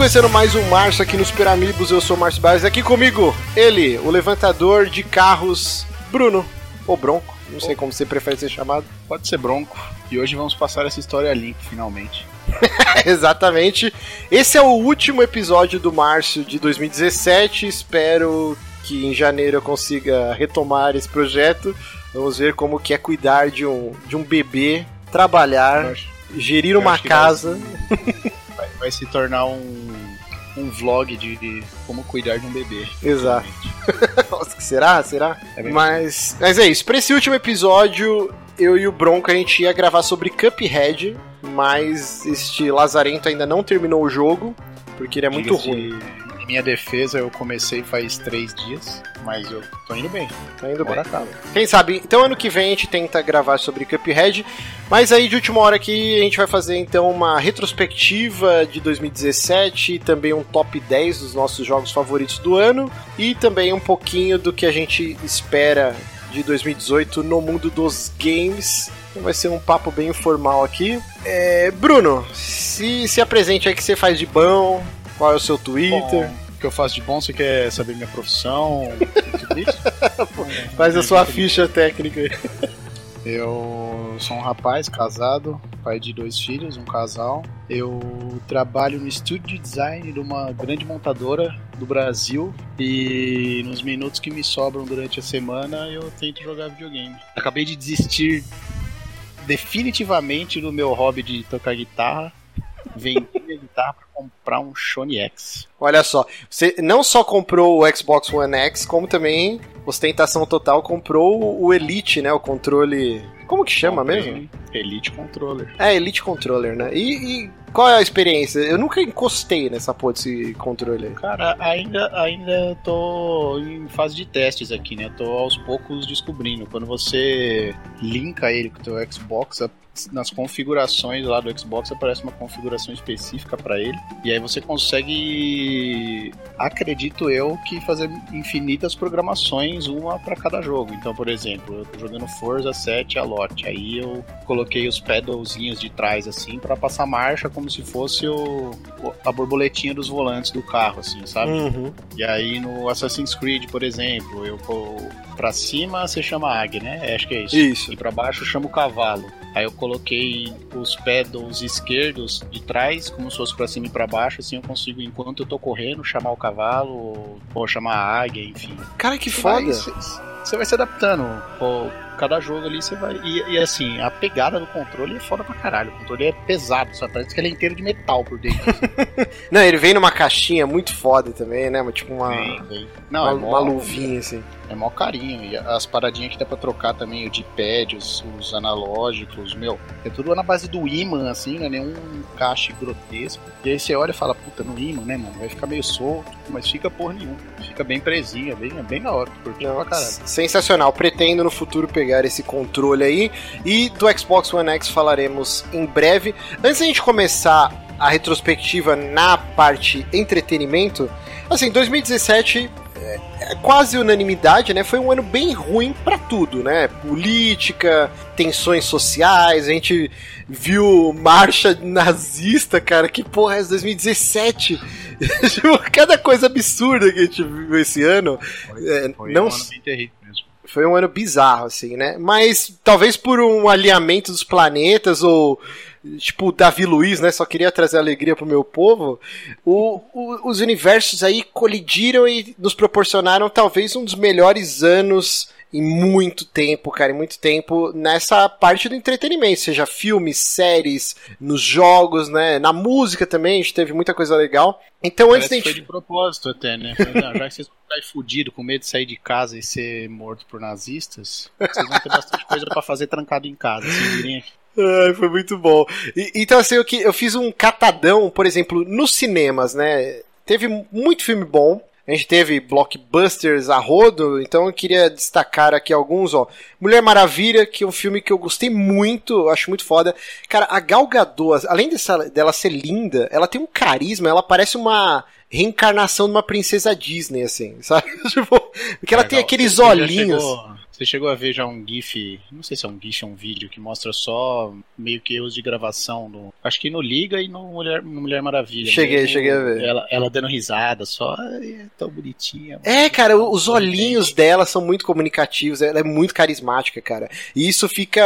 Conhecendo mais um Márcio aqui no Super Amigos. Eu sou o Márcio Barros. Aqui comigo, ele, o levantador de carros, Bruno. Ou Bronco, não sei como você prefere ser chamado. Pode ser Bronco. E hoje vamos passar essa história limpo, finalmente. Exatamente. Esse é o último episódio do Márcio de 2017. Espero que em janeiro eu consiga retomar esse projeto. Vamos ver como que é cuidar de um, de um bebê, trabalhar, acho- gerir uma casa. Vai, vai se tornar um, um vlog de, de como cuidar de um bebê. Exato. Nossa, será? Será? É mas, mas é isso. Pra esse último episódio, eu e o Bronco a gente ia gravar sobre Cuphead, mas este lazarento ainda não terminou o jogo, porque ele é muito ruim. Minha defesa, eu comecei faz três dias, mas eu tô indo bem. Tá indo bem. Agora acaba. Quem sabe? Então ano que vem a gente tenta gravar sobre Cuphead, mas aí de última hora aqui a gente vai fazer então uma retrospectiva de 2017 e também um top 10 dos nossos jogos favoritos do ano e também um pouquinho do que a gente espera de 2018 no mundo dos games. Então vai ser um papo bem informal aqui. É, Bruno, se, se apresente aí que você faz de bom, qual é o seu Twitter, Bom, o que eu faço de bom, você quer saber minha profissão? isso? faz a sua ficha técnica aí. Eu sou um rapaz casado, pai de dois filhos, um casal. Eu trabalho no estúdio de design de uma grande montadora do Brasil e nos minutos que me sobram durante a semana eu tento jogar videogame. Acabei de desistir definitivamente do meu hobby de tocar guitarra. Vendi a guitarra para comprar um Sony X. Olha só, você não só comprou o Xbox One X, como também, ostentação total, comprou o Elite, né? O controle. Como que chama Comprei mesmo? Elite Controller. É, Elite Controller, né? E, e qual é a experiência? Eu nunca encostei nessa porra desse controle aí. Cara, ainda, ainda tô em fase de testes aqui, né? Tô aos poucos descobrindo. Quando você linka ele com o teu Xbox, a- nas configurações lá do Xbox aparece uma configuração específica para ele. E aí você consegue, acredito eu, que fazer infinitas programações, uma para cada jogo. Então, por exemplo, eu tô jogando Forza 7 a lote. Aí eu coloquei os pedalzinhos de trás assim para passar marcha como se fosse o, a borboletinha dos volantes do carro, assim, sabe? Uhum. E aí no Assassin's Creed, por exemplo, eu pra cima você chama águia, né? É, acho que é isso. Isso. E pra baixo chama o cavalo. Aí eu coloquei os pedals esquerdos de trás, como se fosse pra cima e pra baixo, assim eu consigo, enquanto eu tô correndo, chamar o cavalo ou, chamar a águia, enfim. Cara, que foda. Você vai se adaptando. Pô, cada jogo ali você vai. E, e, assim, a pegada do controle é foda pra caralho. O controle é pesado, só parece que ele é inteiro de metal por dentro. Não, ele vem numa caixinha muito foda também, né? Tipo uma, Vem, vem. Não, uma, é uma luvinha, assim. É mó carinho. E as paradinhas que dá pra trocar também, o D-pad, os, os analógicos, meu. É tudo na base do imã, assim, não é nenhum encaixe grotesco. E aí você olha e fala, puta, no imã, né, mano? Vai ficar meio solto, mas fica porra nenhuma. Fica bem presinho, é bem, bem na hora. Curti pra caralho. Sensacional. Pretendo no futuro pegar esse controle aí. E do Xbox One X falaremos em breve. Antes da gente começar a retrospectiva na parte entretenimento, assim, 2017 é, é quase unanimidade, né? Foi um ano bem ruim pra tudo, né? Política, tensões sociais, a gente viu marcha nazista, cara, que porra é essa? 2017? Tipo, Cada coisa absurda que a gente viu esse ano. É, Foi não um ano bem terrível. Foi um ano bizarro, assim, né? Mas talvez por um alinhamento dos planetas ou. Tipo, Davi Luiz, né? Só queria trazer alegria pro meu povo. O, o- os universos aí colidiram e nos proporcionaram talvez um dos melhores anos em muito tempo, cara, em muito tempo, nessa parte do entretenimento, seja filmes, séries, nos jogos, né? Na música também, a gente teve muita coisa legal. Então, antes Parece da que foi gente. de propósito até, né? Já que vocês vão ficar fudido com medo de sair de casa e ser morto por nazistas, vocês vão ter bastante coisa pra fazer trancado em casa. Vocês virem aqui. Ai, foi muito bom. E- então, assim, eu, que- eu fiz um catadão, por exemplo, nos cinemas, né? Teve muito filme bom. A gente teve blockbusters a rodo, então eu queria destacar aqui alguns, ó. Mulher Maravilha, que é um filme que eu gostei muito, eu acho muito foda. Cara, a Gal Gadot, além dessa, dela ser linda, ela tem um carisma, ela parece uma reencarnação de uma princesa Disney, assim, sabe? tipo, porque ela tem Legal. aqueles Você já olhinhos. chegou- Você chegou a ver já um GIF, não sei se é um GIF ou um vídeo, que mostra só meio que erros de gravação do. Acho que no Liga e no Mulher, no Mulher Maravilha. Cheguei, mesmo, cheguei a ver. Ela, ela dando risada só. É tão bonitinha. É, cara, os olhinhos dela são muito comunicativos, ela é muito carismática, cara. E isso fica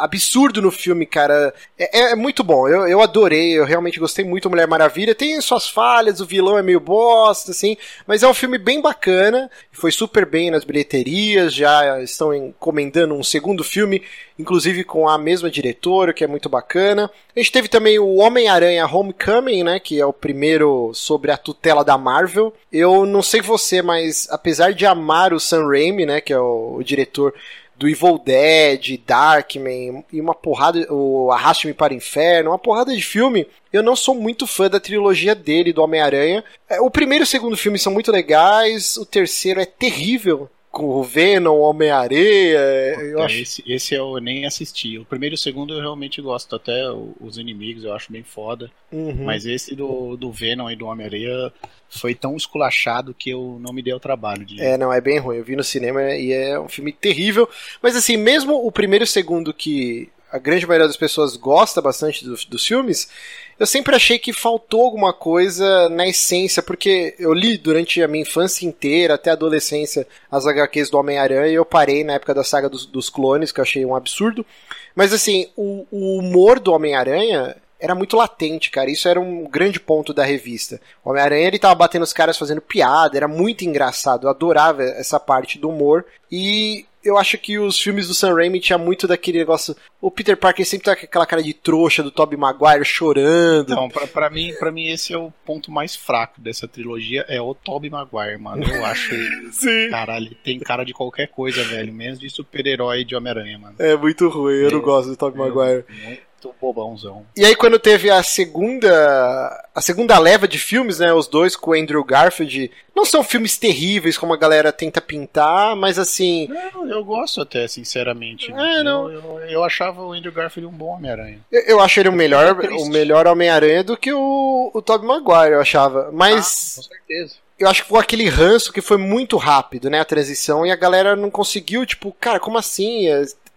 absurdo no filme, cara. É, é muito bom. Eu, eu adorei, eu realmente gostei muito do Mulher Maravilha. Tem suas falhas, o vilão é meio bosta, assim, mas é um filme bem bacana. Foi super bem nas bilheterias, já estão encomendando um segundo filme, inclusive com a mesma diretora, que é muito bacana. A gente teve também o Homem-Aranha Homecoming, né, que é o primeiro sobre a tutela da Marvel. Eu não sei você, mas apesar de amar o Sam Raimi, né, que é o, o diretor do Evil Dead, Darkman e uma porrada, o Arraste-me para o Inferno, uma porrada de filme. Eu não sou muito fã da trilogia dele, do Homem-Aranha. É, o primeiro e o segundo filme são muito legais, o terceiro é terrível com o Venom, o Homem-Areia. Eu acho... esse, esse eu nem assisti. O primeiro e o segundo eu realmente gosto. Até os inimigos eu acho bem foda. Uhum. Mas esse do, do Venom e do Homem-Areia foi tão esculachado que eu não me dei o trabalho de. É, não, é bem ruim. Eu vi no cinema e é um filme terrível. Mas assim, mesmo o primeiro e o segundo que a grande maioria das pessoas gosta bastante do, dos filmes, eu sempre achei que faltou alguma coisa na essência, porque eu li durante a minha infância inteira, até a adolescência, as HQs do Homem-Aranha e eu parei na época da saga dos, dos clones, que eu achei um absurdo. Mas assim, o, o humor do Homem-Aranha era muito latente, cara. Isso era um grande ponto da revista. O Homem-Aranha ele tava batendo os caras fazendo piada, era muito engraçado. Eu adorava essa parte do humor. E eu acho que os filmes do Sam Raimi tinha muito daquele negócio. O Peter Parker sempre tá com aquela cara de trouxa do Tobey Maguire chorando. Não, pra, pra, mim, pra mim esse é o ponto mais fraco dessa trilogia, é o Tobey Maguire, mano. Eu acho ele. Sim. Caralho, tem cara de qualquer coisa, velho. Menos de super-herói de Homem-Aranha, mano. É muito ruim, eu é, não gosto do Tobey Maguire. Muito muito bobãozão. E aí quando teve a segunda a segunda leva de filmes, né, os dois com o Andrew Garfield, não são filmes terríveis como a galera tenta pintar, mas assim, não, eu gosto até, sinceramente. É, não. Eu, eu, eu, achava o Andrew Garfield um bom Homem-Aranha. Eu, eu acho ele o melhor, o melhor Homem-Aranha do que o, o Tobey Maguire, eu achava. Mas ah, com certeza eu acho que foi aquele ranço que foi muito rápido, né, a transição, e a galera não conseguiu, tipo, cara, como assim?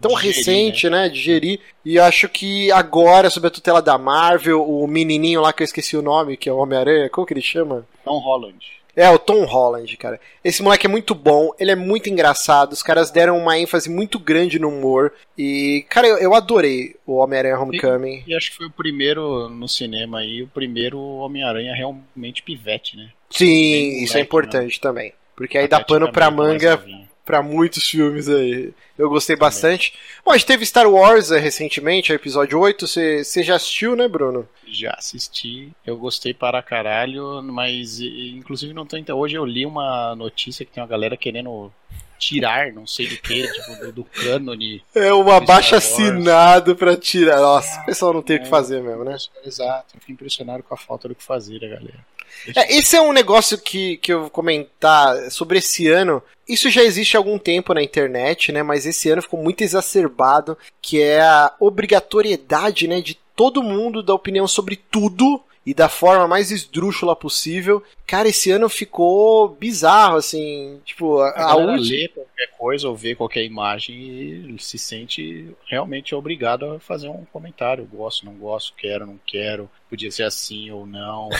Tão digerir, recente, né? né? Digerir. E acho que agora, sob a tutela da Marvel, o menininho lá que eu esqueci o nome, que é o Homem-Aranha, como que ele chama? Tom Holland. É, o Tom Holland, cara. Esse moleque é muito bom, ele é muito engraçado, os caras deram uma ênfase muito grande no humor. E, cara, eu, eu adorei o Homem-Aranha Homecoming. E, e, acho que foi o primeiro no cinema aí, o primeiro Homem-Aranha realmente pivete, né? Sim, moleque, isso é importante né? também. Porque aí dá pano pra manga para muitos filmes aí. Eu gostei bastante. Bom, a gente teve Star Wars é, recentemente, o episódio 8. Você já assistiu, né, Bruno? Já assisti. Eu gostei para caralho, mas inclusive não tô Hoje eu li uma notícia que tem uma galera querendo tirar, não sei do que, tipo, do, do cânone. É um abaixo assinado pra tirar. Nossa, o pessoal não tem o que fazer mesmo, né? Exato. Eu fiquei impressionado com a falta do que fazer a galera. É, esse é um negócio que, que eu vou comentar sobre esse ano. Isso já existe há algum tempo na internet, né? Mas esse ano ficou muito exacerbado, que é a obrigatoriedade, né, de todo mundo dar opinião sobre tudo e da forma mais esdrúxula possível. Cara, esse ano ficou bizarro, assim. Tipo, a, a, a última... lê qualquer coisa ou vê qualquer imagem e se sente realmente obrigado a fazer um comentário. Gosto, não gosto, quero, não quero, podia ser assim ou não.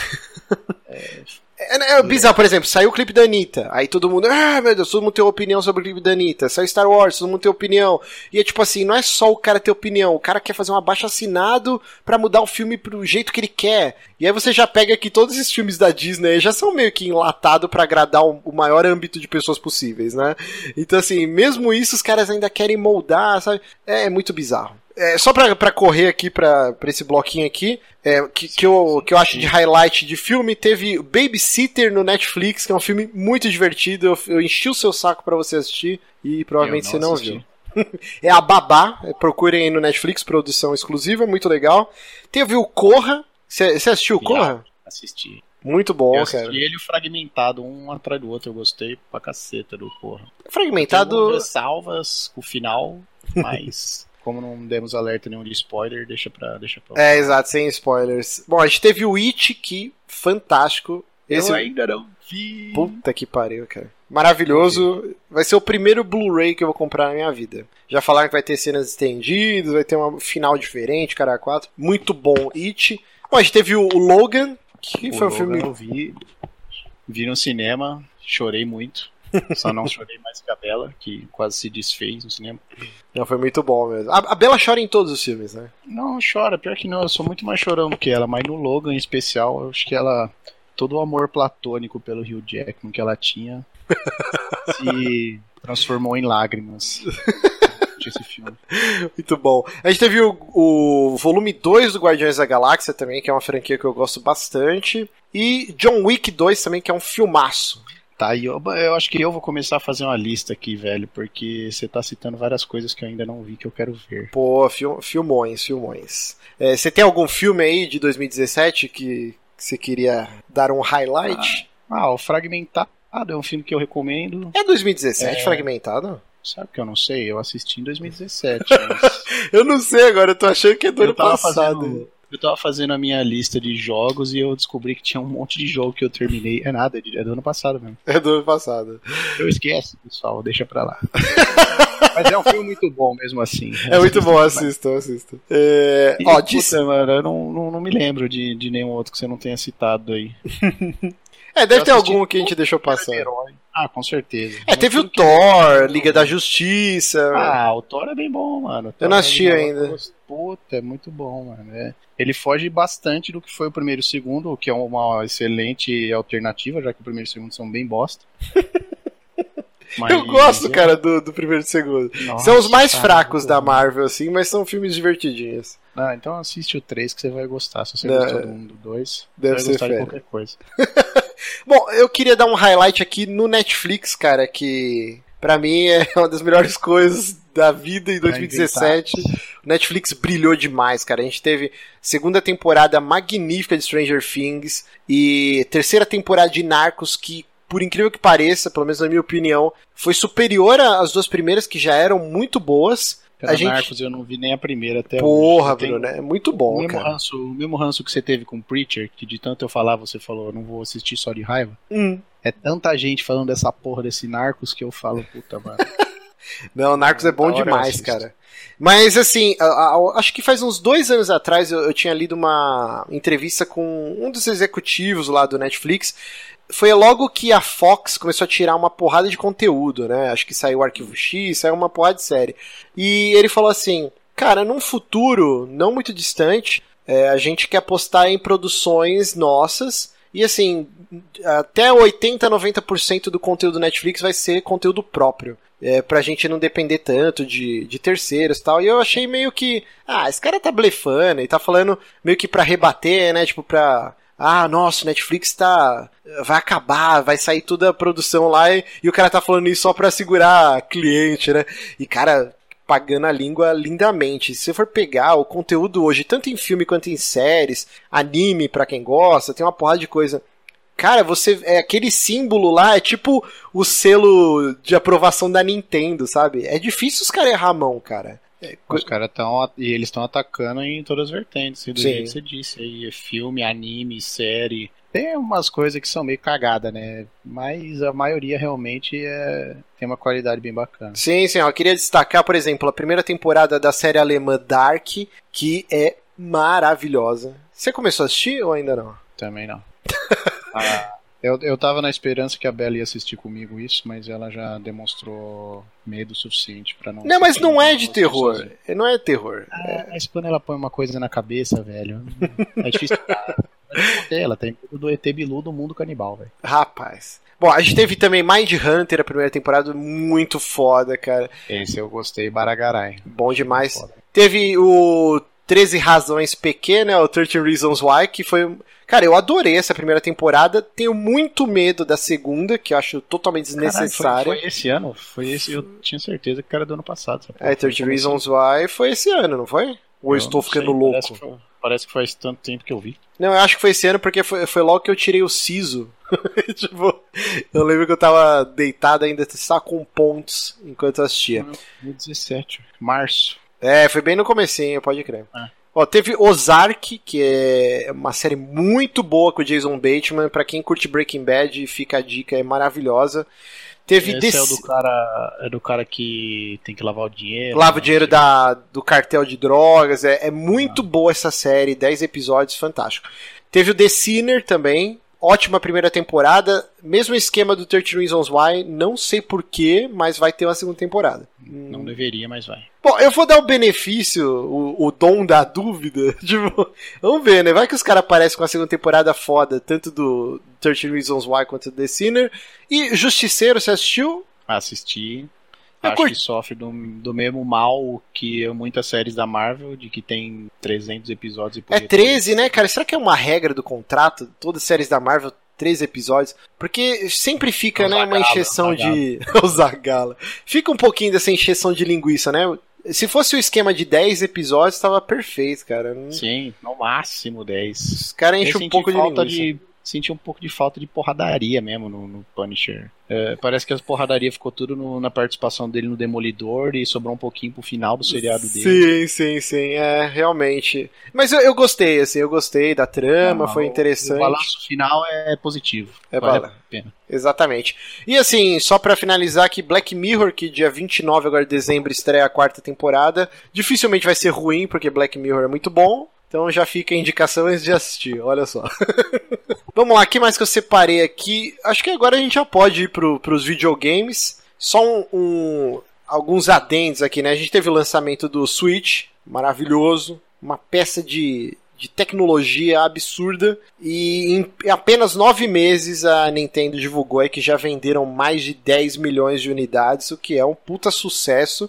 é, é, né, é, bizarro, por exemplo, saiu o clipe da Anitta, aí todo mundo, ah, meu Deus, todo mundo tem opinião sobre o clipe da Anitta, saiu Star Wars, todo mundo tem opinião. E é tipo assim, não é só o cara ter opinião, o cara quer fazer um abaixo assinado para mudar o filme pro jeito que ele quer. E aí você já pega que todos esses filmes da Disney já são meio que enlatados para agradar o, o maior âmbito de pessoas possíveis, né? Então assim, mesmo isso os caras ainda querem moldar, sabe? É, é muito bizarro. É, só pra, pra correr aqui pra, pra esse bloquinho aqui, é, que, que, eu, que eu acho de highlight de filme, teve Babysitter no Netflix, que é um filme muito divertido. Eu, eu enchi o seu saco para você assistir e provavelmente não você não assisti. viu. é a Babá, é, procurem aí no Netflix, produção exclusiva, muito legal. Teve o Corra, você assistiu o Corra? Assisti. Muito bom, eu assisti cara. ele fragmentado, um atrás do outro. Eu gostei pra caceta do Corra. Fragmentado. salvas o final, mas como não demos alerta nenhum de spoiler, deixa pra. Deixa pra... É, exato, sem spoilers. Bom, a gente teve o It, que fantástico. Esse Eu ainda não vi. Puta que pariu, cara. Maravilhoso. Vai ser o primeiro Blu-ray que eu vou comprar na minha vida. Já falaram que vai ter cenas estendidas, vai ter um final diferente, cara 4. Muito bom. It. Bom, a gente teve o Logan, que O foi um Logan filme. Eu vi, vi no cinema, chorei muito. Só não chorei mais que a Bela, que quase se desfez no cinema. Não, foi muito bom mesmo. A, a Bela chora em todos os filmes, né? Não, chora, pior que não, eu sou muito mais chorão do que ela, mas no Logan em especial, eu acho que ela. Todo o amor platônico pelo Hugh Jackman que ela tinha se transformou em lágrimas. Esse filme. Muito bom. A gente teve o, o volume 2 do Guardiões da Galáxia também, que é uma franquia que eu gosto bastante. E John Wick 2 também, que é um filmaço. Tá, e eu, eu acho que eu vou começar a fazer uma lista aqui, velho, porque você tá citando várias coisas que eu ainda não vi que eu quero ver. Pô, fil, filmões, filmões. É, você tem algum filme aí de 2017 que você queria dar um highlight? Ah, o Fragmentado é um filme que eu recomendo. É 2017, É. fragmentado? Sabe que eu não sei? Eu assisti em 2017. mas Eu não sei agora, eu tô achando que é do eu ano passado. fazendo. Eu tava fazendo a minha lista de jogos e eu descobri que tinha um monte de jogo que eu terminei. É nada, é do ano passado mesmo. É do ano passado. Eu esqueço, pessoal, deixa pra lá. Mas é um filme muito bom mesmo assim. É muito bom, assistam, assistam. É, ó, puta, disse, mano, eu não, não, não me lembro de, de nenhum outro que você não tenha citado aí. é, deve eu ter algum que a gente deixou passar. Ah, com certeza. É, teve o Thor, Liga da Justiça. Ah, o Thor é bem bom, mano. Eu não é assisti legal, ainda. Puta, é muito bom, mano. É. Ele foge bastante do que foi o primeiro e o segundo, o que é uma excelente alternativa, já que o primeiro e o segundo são bem bosta. Mas- eu gosto, cara, do, do primeiro e do segundo. Nossa, são os mais cara, fracos da. Marvel, assim, mas são filmes divertidinhos. Ah, então assiste o 3 que você vai gostar. Se você É. gostou do 1 do 2, Deve vai ser gostar de fera. qualquer coisa. Bom, eu queria dar um highlight aqui no Netflix, cara, que pra mim é uma das melhores coisas da vida em 2017. O Netflix brilhou demais, cara. A gente teve segunda temporada magnífica de Stranger Things e terceira temporada de Narcos que por incrível que pareça, pelo menos na minha opinião, foi superior às duas primeiras que já eram muito boas. Cara, A gente- Narcos eu não vi nem a primeira até Porra, hoje. Bruno, é muito o bom, mesmo, cara. ranço, o mesmo ranço que você teve com o Preacher, que de tanto eu falar, você falou, eu não vou assistir só de raiva. Hum. É tanta gente falando dessa porra desse Narcos que eu falo, puta, mano. Não, Narcos é bom Da demais, cara. Mas assim, acho que faz uns dois anos atrás eu, eu tinha lido uma entrevista com um dos executivos lá do Netflix. Foi logo que a Fox começou a tirar uma porrada de conteúdo, né? Acho que saiu o Arquivo X, saiu uma porrada de série. E ele falou assim: Cara, num futuro não muito distante, é, a gente quer apostar em produções nossas. E assim, até 80, 90% do conteúdo do Netflix vai ser conteúdo próprio. É, pra gente não depender tanto de, de terceiros e tal. E eu achei meio que. Ah, esse cara tá blefando e tá falando meio que pra rebater, né? Tipo, pra. Ah, nossa, Netflix tá. Vai acabar, vai sair toda a produção lá e, e o cara tá falando isso só pra segurar cliente, né? E, cara, pagando a língua lindamente. Se você for pegar o conteúdo hoje, tanto em filme quanto em séries, anime pra quem gosta, tem uma porrada de coisa. Cara, você é aquele símbolo lá, é tipo o selo de aprovação da Nintendo, sabe? É difícil os caras errar a mão, cara. É, co- Os caras estão. E eles estão atacando em todas as vertentes, do Sim. jeito que você disse. Aí, é filme, anime, série. Tem umas coisas que são meio cagada, né? Mas a maioria realmente é, tem uma qualidade bem bacana. Sim, sim, eu queria destacar, por exemplo, a primeira temporada da série alemã Dark, que é maravilhosa. Você começou a assistir ou ainda não? Também não. Ah, eu, eu tava na esperança que a Bela ia assistir comigo isso, mas ela já demonstrou medo suficiente pra não. Não, mas não é de terror. assistir Não é terror. sozinho. Ah, mas quando ela põe uma coisa na cabeça, velho, é difícil. ela tem tudo do ET Bilu do mundo canibal, velho. Rapaz. Bom, a gente teve também Mind Hunter, a primeira temporada, muito foda, cara. Esse eu gostei, Baragarai. Bom demais. Foda. Teve o 13 Razões PQ, né? O 13 Reasons Why, que foi. Cara, eu adorei essa primeira temporada. Tenho muito medo da segunda, que eu acho totalmente desnecessária. Foi, foi esse ano? Foi esse, eu tinha certeza que era do ano passado. É, 13 Foi começo- Reasons Why foi esse ano, não foi? Ou eu estou ficando sei, louco? Parece que, foi- parece que faz tanto tempo que eu vi. Não, eu acho que foi esse ano porque foi, foi logo que eu tirei o siso. tipo, eu lembro que eu tava deitado ainda, só com pontos enquanto eu assistia. 2017, março. É, foi bem no comecinho, pode crer. Ah. Ó, teve Ozark, que é uma série muito boa com o Jason Bateman. Pra quem curte Breaking Bad, fica a dica, é maravilhosa. Teve Esse Dec- é o do cara, é do cara que tem que lavar o dinheiro. Lava o né? dinheiro da, do cartel de drogas. É, é muito boa essa série, 10 episódios, fantástico. Teve o The Sinner também. Ótima primeira temporada. Mesmo esquema do 13 Reasons Why. Não sei porquê, mas vai ter uma segunda temporada. Não deveria, mas vai. Bom, eu vou dar o benefício, o, o dom da dúvida. Tipo, vamos ver, né? Vai que os caras aparecem com a segunda temporada foda, tanto do 13 Reasons Why quanto do The Sinner. E Justiceiro, você assistiu? Assisti. Acho curti. que sofre do, do mesmo mal que muitas séries da Marvel, de que tem 300 episódios e É podia ter- 13, né, cara? Será que é uma regra do contrato? Todas as séries da Marvel, 13 episódios? Porque sempre fica, É né, uma Zagala, encheção de. o Zagala. Fica um pouquinho dessa encheção de linguiça, né? Se fosse o esquema de 10 episódios, tava perfeito, cara. Sim, no máximo 10. Os caras enchem um pouco de falta linguiça. de Senti um pouco de falta de porradaria mesmo no, no Punisher. É, parece que a porradaria ficou tudo no- na participação dele no Demolidor e sobrou um pouquinho pro final do seriado dele. Sim, sim, sim, é, realmente. Mas eu, eu gostei, assim, eu gostei da trama, Não, foi o- interessante. O balanço final é positivo. É vale bala. a pena. Exatamente. E assim, só pra finalizar aqui, Black Mirror, que dia 29 agora de dezembro estreia a quarta temporada. Dificilmente vai ser ruim, porque Black Mirror é muito bom. Então já fica a indicação antes de assistir, olha só. Vamos lá, que mais que eu separei aqui? Acho que agora a gente já pode ir pro, pros videogames. Só um, um- alguns adendos aqui, né? A gente teve o lançamento do Switch, maravilhoso. Uma peça de, de tecnologia absurda. E em apenas nove meses a Nintendo divulgou aí que já venderam mais de 10 milhões de unidades, o que é um puta sucesso.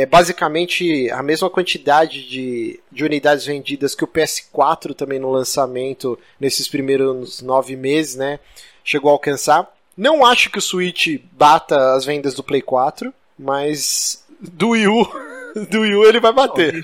É basicamente a mesma quantidade de, de unidades vendidas que o PS4 também no lançamento nesses primeiros nove meses, né? Chegou a alcançar. Não acho que o Switch bata as vendas do Play 4, mas do Wii U, do Wii U ele vai bater.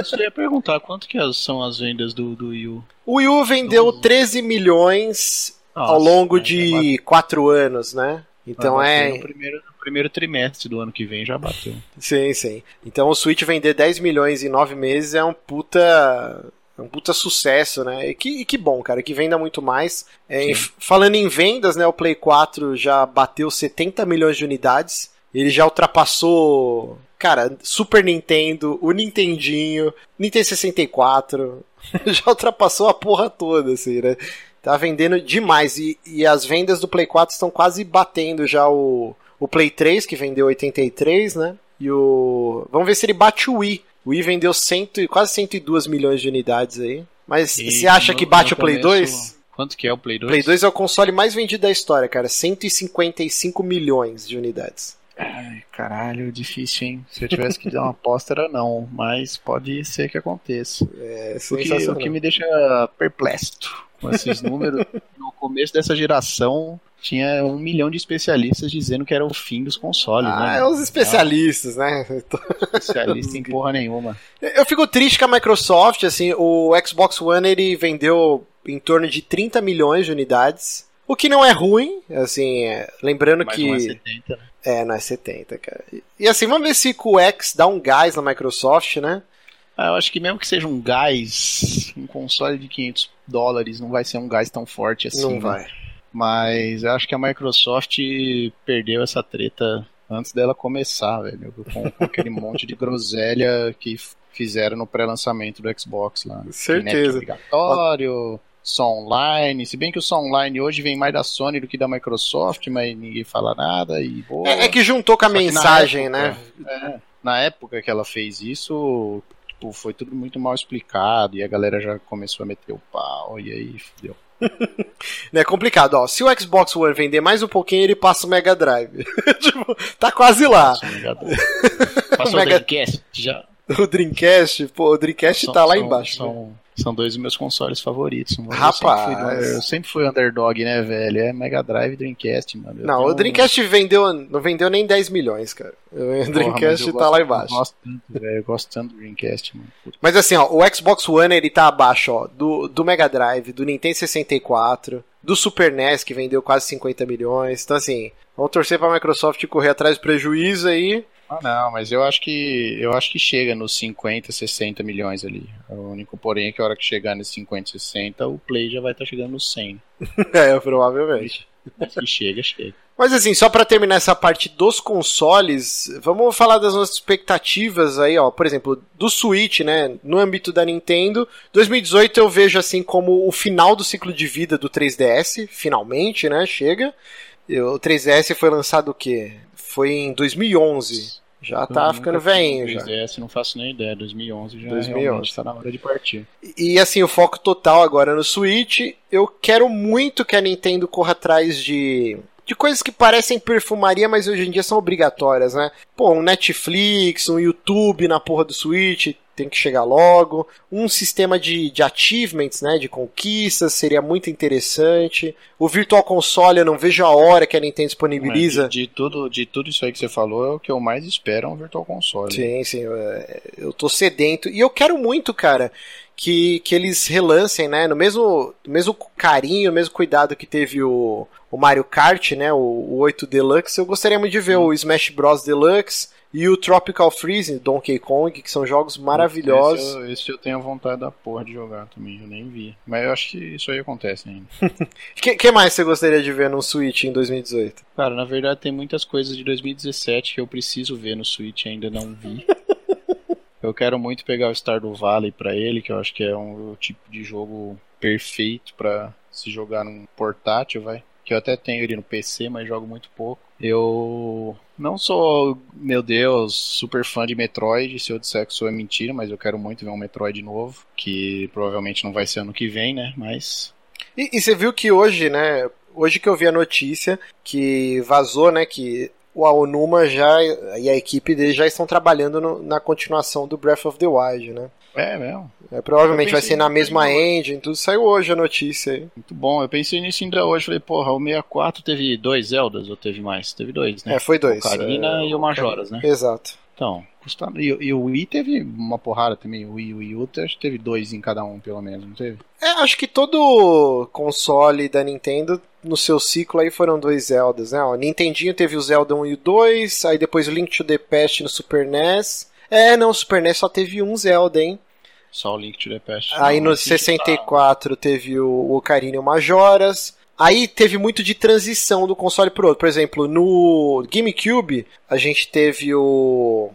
Isso eu ia perguntar, quanto que são as vendas do, do Wii U? O Wii U vendeu Do- 13 milhões ao Nossa, longo mas de bater- quatro anos, né? Então bater é. No primeiro, primeiro trimestre do ano que vem já bateu. Sim, sim. Então o Switch vender 10 milhões em 9 meses é um puta. é um puta sucesso, né? E que, e que bom, cara, que venda muito mais. É, falando em vendas, né? O Play 4 já bateu 70 milhões de unidades. Ele já ultrapassou. Cara, Super Nintendo, o Nintendinho, Nintendo 64. já ultrapassou a porra toda, assim, né? Tá vendendo demais. E, e as vendas do Play 4 estão quase batendo já o, o Play 3, que vendeu 83, né? E o. Vamos ver se ele bate o Wii. O Wii vendeu cento, e- quase 102 milhões de unidades aí. Mas E você acha no- que bate o Play começo- 2? Quanto que é o Play 2? Play 2 é o console mais vendido da história, cara. 155 milhões de unidades. Ai, caralho, difícil, hein? Se eu tivesse que dar uma aposta era não, mas pode ser que aconteça. É O que, o que me deixa perplexo com esses números, no começo dessa geração tinha um milhão de especialistas dizendo que era o fim dos consoles, Ah, né? é os especialistas, né? Especialista em porra nenhuma. Eu fico triste com a Microsoft, assim, o Xbox One ele vendeu em torno de 30 milhões de unidades, o que não é ruim, assim, é, lembrando Mas que não é 70, né? é, não é 70, cara. E, e assim, vamos ver se com o X dá um gás na Microsoft, né? Ah, eu acho que mesmo que seja um gás, um console de 500 dólares não vai ser um gás tão forte assim. não né? vai. Mas eu acho que a Microsoft perdeu essa treta antes dela começar, velho. Com, com aquele monte de groselha que fizeram no pré-lançamento do Xbox lá. Certeza. Kinect obrigatório, som online. Se bem que o som online hoje vem mais da Sony do que da Microsoft, mas ninguém fala nada e boa. É, é que juntou com a Só mensagem, época- né? É, na época que ela fez isso, tipo, foi tudo muito mal explicado e a galera já começou a meter o pau e aí fudeu. É complicado, ó. Se o Xbox One vender mais um pouquinho, ele passa o Mega Drive. tipo, tá quase lá. Passou o Mega- Passou o Mega- Dreamcast, já. O Dreamcast, pô, o Dreamcast São- tá lá são- embaixo. né? São, dois dos meus consoles favoritos. mano. Rapaz. Eu sempre, fui, eu sempre fui underdog, né, velho? É Mega Drive e Dreamcast, mano. Eu Não, tenho o Dreamcast vendeu, não vendeu nem 10 milhões, cara. O Porra, Dreamcast eu tá gosto- lá embaixo. Eu gosto tanto, velho. Eu gosto tanto do Dreamcast, mano. Puta. Mas assim, ó, o Xbox One ele tá abaixo, ó, do, do Mega Drive, do Nintendo 64, do Super NES, que vendeu quase 50 milhões. Então, assim, vamos torcer pra Microsoft correr atrás do prejuízo aí. Ah, não, mas eu acho que eu acho que chega nos 50, 60 milhões ali. O único porém é que a hora que chegar nos 50, 60, o Play já vai estar tá chegando nos 100. é, provavelmente. Se chega, chega. Mas assim, só para terminar essa parte dos consoles, vamos falar das nossas expectativas aí, ó. Por exemplo, do Switch, né? No âmbito da Nintendo, 2018 eu vejo assim como o final do ciclo de vida do 3DS, finalmente, né? Chega. O 3DS foi lançado o quê? Foi em 2011. Já tá ficando velhinho 3DS, já. não faço nem ideia, 2011 já 2011. tá na hora de partir. E assim, o foco total agora no Switch, eu quero muito que a Nintendo corra atrás de de coisas que parecem perfumaria, mas hoje em dia são obrigatórias, né? Pô, um Netflix, um YouTube na porra do Switch, tem que chegar logo. Um sistema de, de achievements, né, de conquistas, seria muito interessante. O Virtual Console, eu não vejo a hora que a Nintendo disponibiliza. De, de, tudo, de tudo isso aí que você falou, é o que eu mais espero é um Virtual Console. Sim, sim, eu, tô sedento. E eu quero muito, cara, que, que eles relancem, né, no mesmo, no mesmo carinho, mesmo cuidado que teve o, o Mario Kart, né, o, o 8 Deluxe, eu gostaria muito de ver Sim. o Smash Bros Deluxe e o Tropical Freeze, Donkey Kong, que são jogos maravilhosos. Esse eu, esse eu tenho vontade da porra de jogar também, eu nem vi. Mas eu acho que isso aí acontece ainda. O que, que, mais você gostaria de ver no Switch em 2018? Cara, na verdade tem muitas coisas de 2017 que eu preciso ver no Switch e ainda não vi. Eu quero muito pegar o Stardew Valley para ele, que eu acho que é um tipo de jogo perfeito para se jogar num portátil, vai. Que eu até tenho ele no PC, mas jogo muito pouco. Eu não sou, meu Deus, super fã de Metroid. Se eu disser que sou é mentira, mas eu quero muito ver um Metroid novo, que provavelmente não vai ser ano que vem, né? Mas. E, e você viu que hoje, né? Hoje que eu vi a notícia que vazou, né? Que o Aonuma já e a equipe dele já estão trabalhando no, na continuação do Breath of the Wild, né? É mesmo. É, provavelmente vai ser na mesma engine, tudo saiu hoje a notícia aí. Muito bom, eu pensei nisso ainda hoje, falei, porra, o 64 teve dois Zeldas ou teve mais? Teve dois, né? É, foi dois. O Karina é... e o Majoras, né? Exato. Então, custa... e, e, o Wii teve uma porrada também, o Wii e o Wii U teve dois em cada um, pelo menos, não teve? É, acho que todo console da Nintendo no seu ciclo aí foram dois Zeldas, né? O Nintendinho teve o Zelda 1 e o 2, aí depois o Link to the Past no Super NES. É, não, o Super NES só teve um Zelda, hein? Só o Link to the Past. Aí no 64 tá... teve o Ocarina e o Majoras. Aí teve muito de transição do console pro outro. Por exemplo, no GameCube, a gente teve o.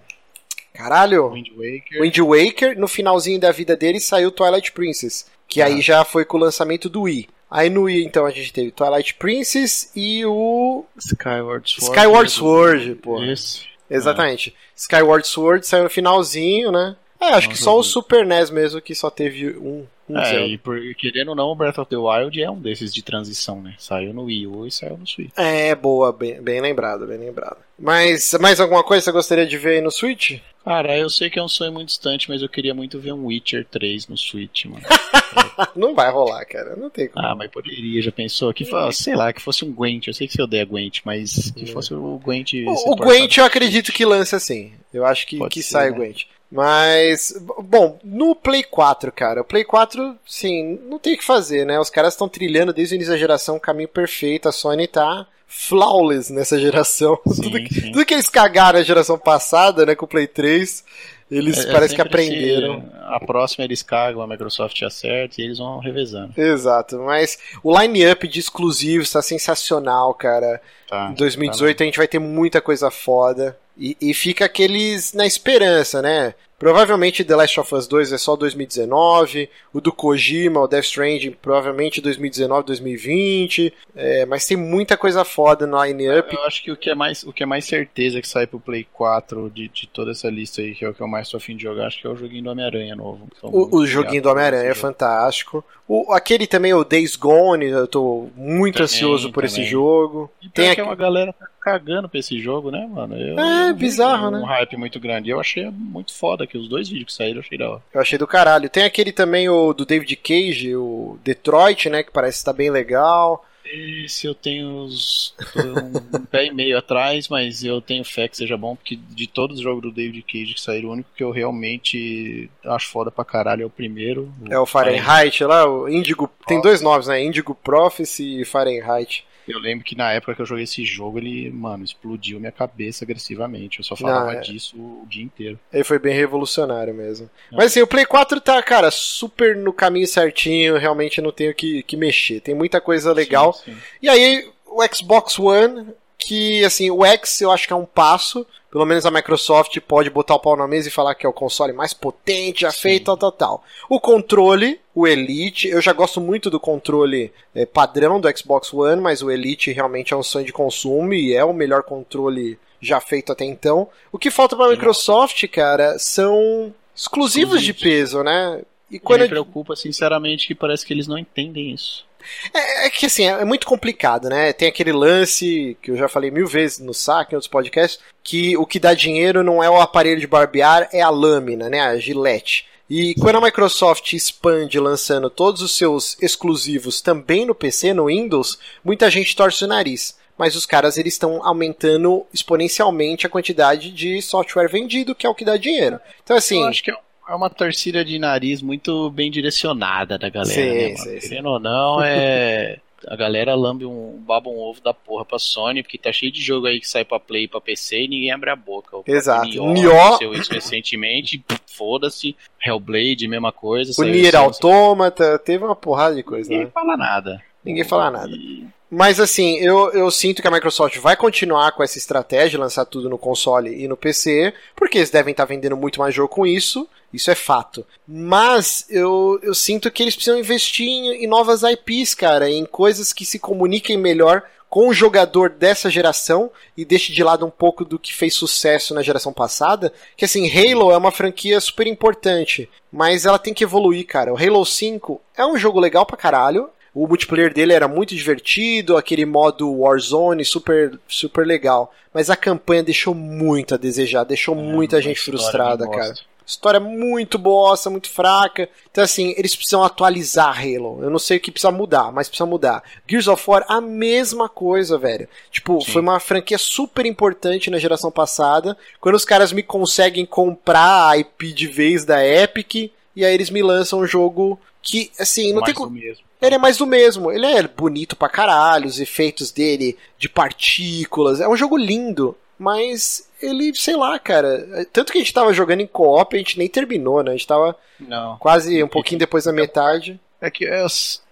Caralho! Wind Waker. Wind Waker. No finalzinho da vida dele saiu Twilight Princess. Que ah. aí já foi com o lançamento do Wii. Aí no Wii, então, a gente teve Twilight Princess e o. Skyward Sword. Skyward Sword, pô. Isso. Exatamente. É. Skyward Sword saiu no finalzinho, né? É, acho que só o Super NES mesmo que só teve um. um é, Zelda. e por, querendo ou não, o Breath of the Wild é um desses de transição, né? Saiu no Wii U e saiu no Switch. É, boa, bem, bem lembrado, bem lembrado. Mas mais alguma coisa que você gostaria de ver aí no Switch? Cara, eu sei que é um sonho muito distante, mas eu queria muito ver um Witcher 3 no Switch, mano. não vai rolar, cara. Não tem como. Ah, mas poderia, já pensou? Que sei lá, que fosse um Gwent. Eu sei que você odeia Gwent, mas que fosse o Gwent. O, o Gwent eu acredito que lance assim. Eu acho que, que ser, sai o né? Gwent. Mas, bom, no Play 4, cara, o Play 4, sim, não tem o que fazer, né? Os caras estão trilhando desde o início da geração o caminho perfeito. A Sony tá flawless nessa geração. Sim, tudo, que, sim. tudo, que eles cagaram na geração passada, né, com o Play 3, eles é, é parece que aprenderam. a próxima eles cagam, a Microsoft acerta e eles vão revezando. Exato, mas o line-up de exclusivos está sensacional, cara. Tá, em 2018 tá a gente vai ter muita coisa foda. E, e fica aqueles na esperança, né? Provavelmente The Last of Us 2 é só 2019, o do Kojima, o Death Stranding, provavelmente 2019, 2020, é, mas tem muita coisa foda no line-up. Eu acho que o que é mais, o que é mais certeza que sai pro Play 4 de, de toda essa lista aí, que é o que eu mais tô afim de jogar, acho que é o joguinho do Homem-Aranha novo. O, o joguinho do Homem-Aranha é fantástico. O, aquele também, o Days Gone, eu tô muito também, ansioso por também. esse jogo. E tem aqui... é uma galera tá cagando pra esse jogo, né, mano? Eu, é, bizarro, um né? Um hype muito grande. Eu achei muito foda que os dois vídeos que saíram eu achei da hora. Eu achei do caralho. Tem aquele também, o do David Cage, o Detroit, né, que parece estar bem legal. Esse eu tenho uns, um pé e meio atrás, mas eu tenho fé que seja bom, porque de todos os jogos do David Cage que saíram, o único que eu realmente acho foda pra caralho é o primeiro. O é o Fahrenheit, Fahrenheit lá, o Indigo. Tem dois nomes, né? Indigo Prophecy e Fahrenheit. Eu lembro que na época que eu joguei esse jogo, ele, mano, explodiu minha cabeça agressivamente. Eu só falava Não, é... disso o dia inteiro. Ele foi bem revolucionário mesmo. Não. Mas assim, o Play 4 tá, cara, super no caminho certinho, realmente não tenho que, que mexer. Tem muita coisa legal. Sim, sim. E aí, o Xbox One, que assim, o X eu acho que é um passo. Pelo menos a Microsoft pode botar o pau na mesa e falar que é o console mais potente já Sim. feito, tal, tal, tal. O controle, o Elite, eu já gosto muito do controle é, padrão do Xbox One, mas o Elite realmente é um sonho de consumo e é o melhor controle já feito até então. O que falta para a Microsoft, cara, são exclusivos de peso, né? E quando me preocupa, sinceramente, que parece que eles não entendem isso. É, é, que assim, é muito complicado, né? Tem aquele lance que eu já falei mil vezes no saque, em outros podcasts, que o que dá dinheiro não é o aparelho de barbear, é a lâmina, né? A gilete. E quando a Microsoft expande lançando todos os seus exclusivos também no PC, no Windows, muita gente torce o nariz. Mas os caras eles estão aumentando exponencialmente a quantidade de software vendido, que é o que dá dinheiro. Então assim, eu acho que é é uma torcida de nariz muito bem direcionada da galera, sim, né? Sim, Querendo ou não, é. A galera lambe um baba um ovo da porra pra Sony, porque tá cheio de jogo aí que sai pra Play e pra PC e ninguém abre a boca. O Exato. Nioh aconteceu isso recentemente, foda-se. Hellblade, mesma coisa. O Nier Automata, teve uma porrada de coisa, Ninguém né? fala nada. Ninguém fala nada. E... Mas assim, eu, eu sinto que a Microsoft vai continuar com essa estratégia, de lançar tudo no console e no PC, porque eles devem estar vendendo muito mais jogo com isso, isso é fato. Mas eu, eu sinto que eles precisam investir em, em novas IPs, cara, em coisas que se comuniquem melhor com o jogador dessa geração e deixe de lado um pouco do que fez sucesso na geração passada, que assim, Halo é uma franquia super importante, mas ela tem que evoluir, cara. O Halo 5 é um jogo legal pra caralho, o multiplayer dele era muito divertido, aquele modo Warzone super, super legal. Mas a campanha deixou muito a desejar, deixou é, muita gente frustrada, cara. História muito bosta, muito fraca. Então, assim, eles precisam atualizar Halo. Eu não sei o que precisa mudar, mas precisa mudar. Gears of War, a mesma coisa, velho. Tipo, Sim. foi uma franquia super importante na geração passada. Quando os caras me conseguem comprar a IP de vez da Epic, e aí eles me lançam um jogo que, assim, não Mais tem como. Ele é mais do mesmo. Ele é bonito pra caralho, os efeitos dele de partículas. É um jogo lindo, mas ele, sei lá, cara. Tanto que a gente tava jogando em co-op, a gente nem terminou, né? A gente tava não. quase um pouquinho depois da metade. É que eu,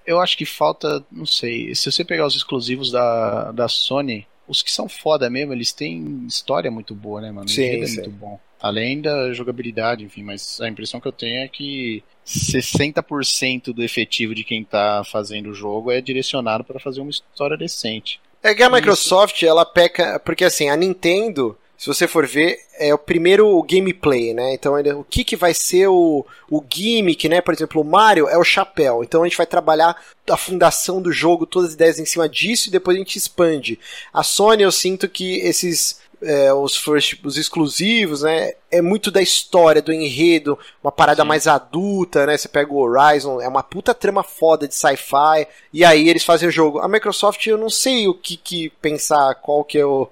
eu acho que falta, não sei, se você pegar os exclusivos da, da Sony, os que são foda mesmo, eles têm história muito boa, né, mano? Sim, é sim. muito bom. Além da jogabilidade, enfim, mas a impressão que eu tenho é que 60% do efetivo de quem tá fazendo o jogo é direcionado para fazer uma história decente. É que a Microsoft, ela peca. Porque assim, a Nintendo, se você for ver, é o primeiro gameplay, né? Então, o que, que vai ser o, o gimmick, né? Por exemplo, o Mario é o chapéu. Então, a gente vai trabalhar a fundação do jogo, todas as ideias em cima disso e depois a gente expande. A Sony, eu sinto que esses é, os first, os exclusivos, né? É muito da história, do enredo, uma parada Sim. mais adulta, né? Você pega o Horizon, é uma puta trama foda de sci-fi, e aí eles fazem o jogo. A Microsoft, eu não sei o que, que pensar, qual que é o,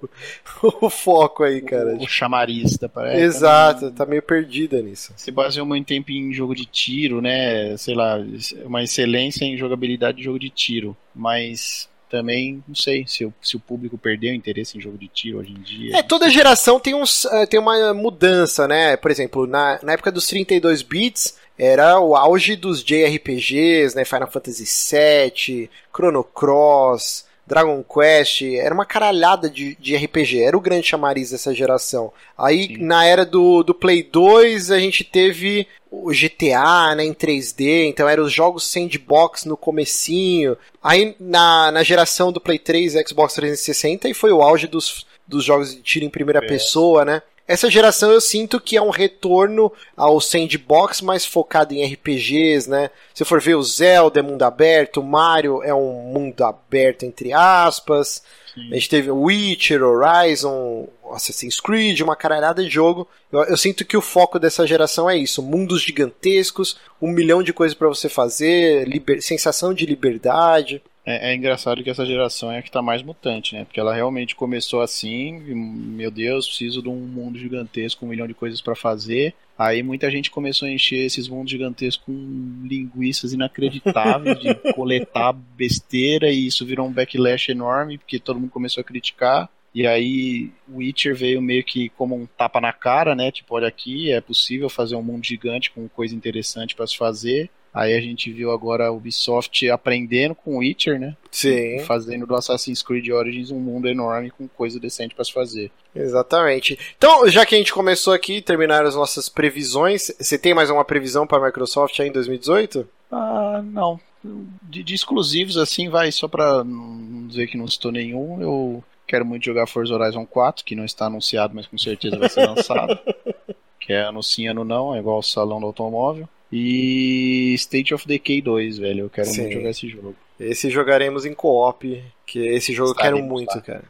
o foco aí, cara. O, o chamarista, parece. Exato, tá meio perdida nisso. Se baseia muito tempo em jogo de tiro, né? Sei lá, uma excelência em jogabilidade de jogo de tiro, mas também não sei se o, se o público perdeu interesse em jogo de tiro hoje em dia. É, toda geração tem, uns, eh, tem uma mudança, né? Por exemplo, na, na época dos 32 bits, era o auge dos JRPGs, né? Final Fantasy VII, Chrono Cross, Dragon Quest, era uma caralhada de, de RPG, era o grande chamariz dessa geração. Aí, Sim. na era do, do Play 2, a gente teve o GTA, né, em 3D, então eram os jogos sandbox no comecinho. Aí, na, na geração do Play 3 Xbox 360, e foi o auge dos, dos jogos de tiro em primeira é. pessoa, né? Essa geração eu sinto que é um retorno ao sandbox mais focado em RPGs, né? Se for ver o Zelda é mundo aberto, o Mario é um mundo aberto entre aspas. Sim. A gente teve Witcher, Horizon, Assassin's Creed, uma caralhada de jogo. Eu, eu, sinto que o foco dessa geração é isso: mundos gigantescos, um milhão de coisas para você fazer, liber, sensação de liberdade. É, é, engraçado que essa geração é a que tá mais mutante, né? Porque ela realmente começou assim, meu Deus, preciso de um mundo gigantesco, um milhão de coisas para fazer. Aí muita gente começou a encher esses mundos gigantescos com linguiças inacreditáveis de coletar besteira e isso virou um backlash enorme porque todo mundo começou a criticar. E aí o Witcher veio meio que como um tapa na cara, né? Tipo, olha aqui, é possível fazer um mundo gigante com coisa interessante para se fazer. Aí a gente viu agora a Ubisoft aprendendo com o Witcher, né? Sim. Fazendo do Assassin's Creed Origins um mundo enorme com coisa decente para se fazer. Exatamente. Então, já que a gente começou aqui, terminaram as nossas previsões, você tem mais uma previsão para a Microsoft aí em 2018? Ah, não. De, de exclusivos, assim, vai, só pra não dizer que não citou nenhum, eu quero muito jogar Forza Horizon 4, que não está anunciado, mas com certeza vai ser lançado. que é anunciando não, é igual o salão do automóvel. E State of Decay 2, velho. Eu quero Sim. muito jogar esse jogo. Esse jogaremos em co-op, que esse jogo Estaremos, eu quero muito, tá. cara.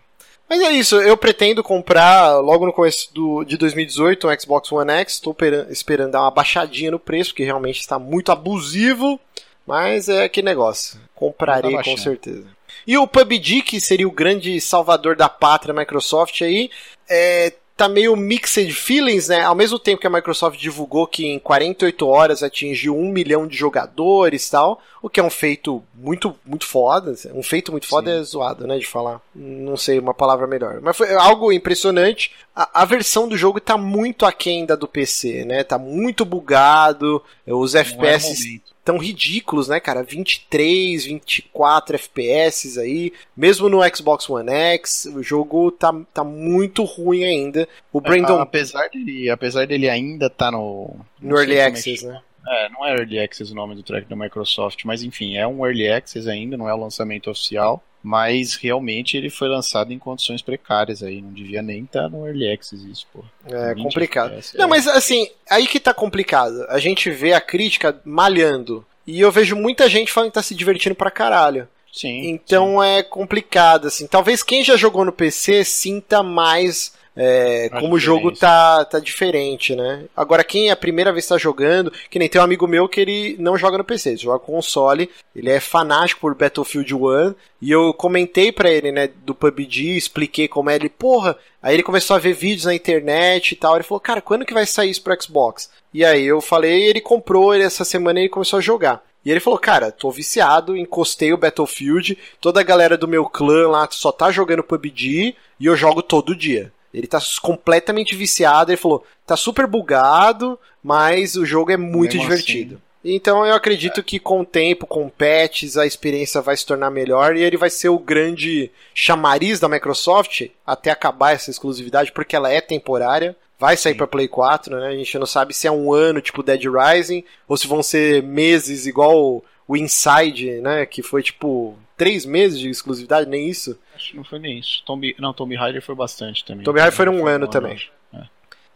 Mas é isso, eu pretendo comprar logo no começo do, de 2018 um Xbox One X. Estou esperando dar uma baixadinha no preço, porque realmente está muito abusivo. Mas é que negócio. Comprarei tá com certeza. E o PUBG, que seria o grande salvador da pátria Microsoft aí, é, tá meio mixed feelings, né? Ao mesmo tempo que a Microsoft divulgou que em 48 horas atingiu um milhão de jogadores e tal, o que é um feito muito, muito foda. Um feito muito foda Sim. é zoado, né? De falar. Não sei uma palavra melhor. Mas foi algo impressionante. A, a versão do jogo tá muito aquém da do PC, né? Tá muito bugado. Os Não FPS. É tão ridículos, né, cara? 23, 24 FPS aí. Mesmo no Xbox One X, o jogo tá, tá muito ruim ainda. O Brandon. É, apesar, dele, apesar dele ainda tá no. No Early é Access, né? É, não é Early Access o nome do track da Microsoft, mas enfim, é um Early Access ainda, não é o lançamento oficial mas realmente ele foi lançado em condições precárias aí, não devia nem estar tá no Early Access isso, pô. É complicado. FPS, não, é. mas assim, aí que tá complicado. A gente vê a crítica malhando, e eu vejo muita gente falando que tá se divertindo pra caralho. Sim. Então sim. é complicado, assim. Talvez quem já jogou no PC sinta mais é, como o jogo tá, tá diferente, né? Agora, quem é a primeira vez está jogando, que nem tem um amigo meu que ele não joga no PC, ele joga console, ele é fanático por Battlefield 1, e eu comentei para ele, né, do PUBG, expliquei como é ele, porra, aí ele começou a ver vídeos na internet e tal, ele falou, cara, quando que vai sair isso pro Xbox? E aí eu falei, ele comprou, ele, essa semana ele começou a jogar. E ele falou, cara, tô viciado, encostei o Battlefield, toda a galera do meu clã lá só tá jogando PUBG e eu jogo todo dia. Ele tá completamente viciado. Ele falou: tá super bugado, mas o jogo é muito Mesmo divertido. Assim. Então eu acredito é. que com o tempo, com patches, a experiência vai se tornar melhor e ele vai ser o grande chamariz da Microsoft até acabar essa exclusividade, porque ela é temporária. Vai sair para Play 4, né? A gente não sabe se é um ano, tipo Dead Rising, ou se vão ser meses, igual o Inside, né? Que foi tipo três meses de exclusividade, nem isso. Acho que não foi nem isso. Tomb, não, Tomb Raider foi bastante também. Tomb Raider foi um ano também. É.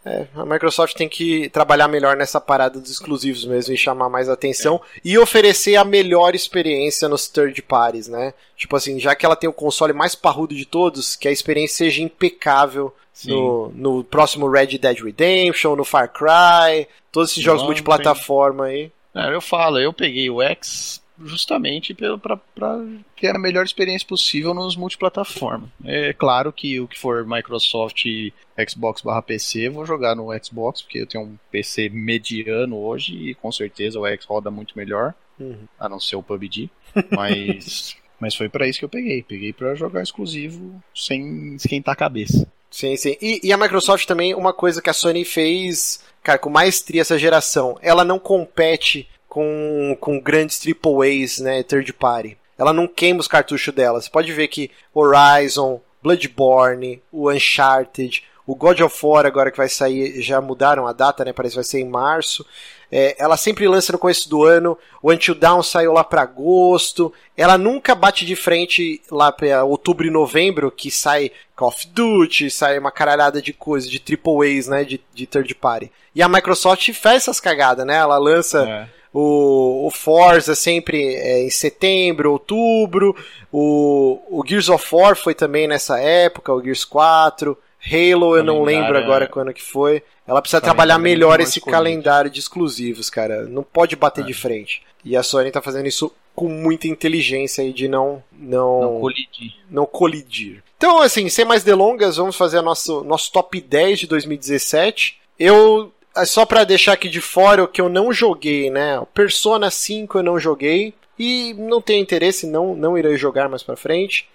é. a Microsoft tem que trabalhar melhor nessa parada dos exclusivos mesmo e chamar mais atenção é. e oferecer a melhor experiência nos third parties, né? Tipo assim, já que ela tem o console mais parrudo de todos, que a experiência seja impecável no, no próximo Red Dead Redemption, no Far Cry, todos esses jogos multiplataforma aí. É, eu falo, eu peguei o X justamente para ter a melhor experiência possível nos multiplataforma. É claro que o que for Microsoft Xbox barra PC, vou jogar no Xbox, porque eu tenho um PC mediano hoje e com certeza o X roda muito melhor, uhum. a não ser o PUBG. Mas, mas foi para isso que eu peguei. Peguei para jogar exclusivo sem esquentar a cabeça. Sim, sim. E, e, a Microsoft também, uma coisa que a Sony fez, cara, com maestria essa geração, ela não compete com, com grandes AAAs, né, third party. Ela não queima os cartuchos dela. Você pode ver que Horizon, Bloodborne, o Uncharted, o God of War agora que vai sair, já mudaram a data, né? Parece que vai ser em março. É, ela sempre lança no começo do ano. O Until Dawn saiu lá para agosto. Ela nunca bate de frente lá para outubro e novembro, que sai Call of Duty, sai uma caralhada de coisa, de triple A's, né? De, de third party. E a Microsoft faz essas cagadas, né? Ela lança. É o, o Forza sempre é, em setembro, outubro. O, o Gears of War foi também nessa época, o Gears 4. Halo, eu não lembro agora quando que foi. Ela precisa trabalhar melhor esse calendário de exclusivos, cara. Não pode bater é. de frente. E a Sony tá fazendo isso com muita inteligência aí de não não Não colidir. não colidir. Então, assim, sem mais delongas, vamos fazer nosso nosso top 10 de 2017. Eu é só pra deixar aqui de fora o que eu não joguei, né? Persona 5 eu não joguei e não tenho interesse, não não irei jogar mais pra frente.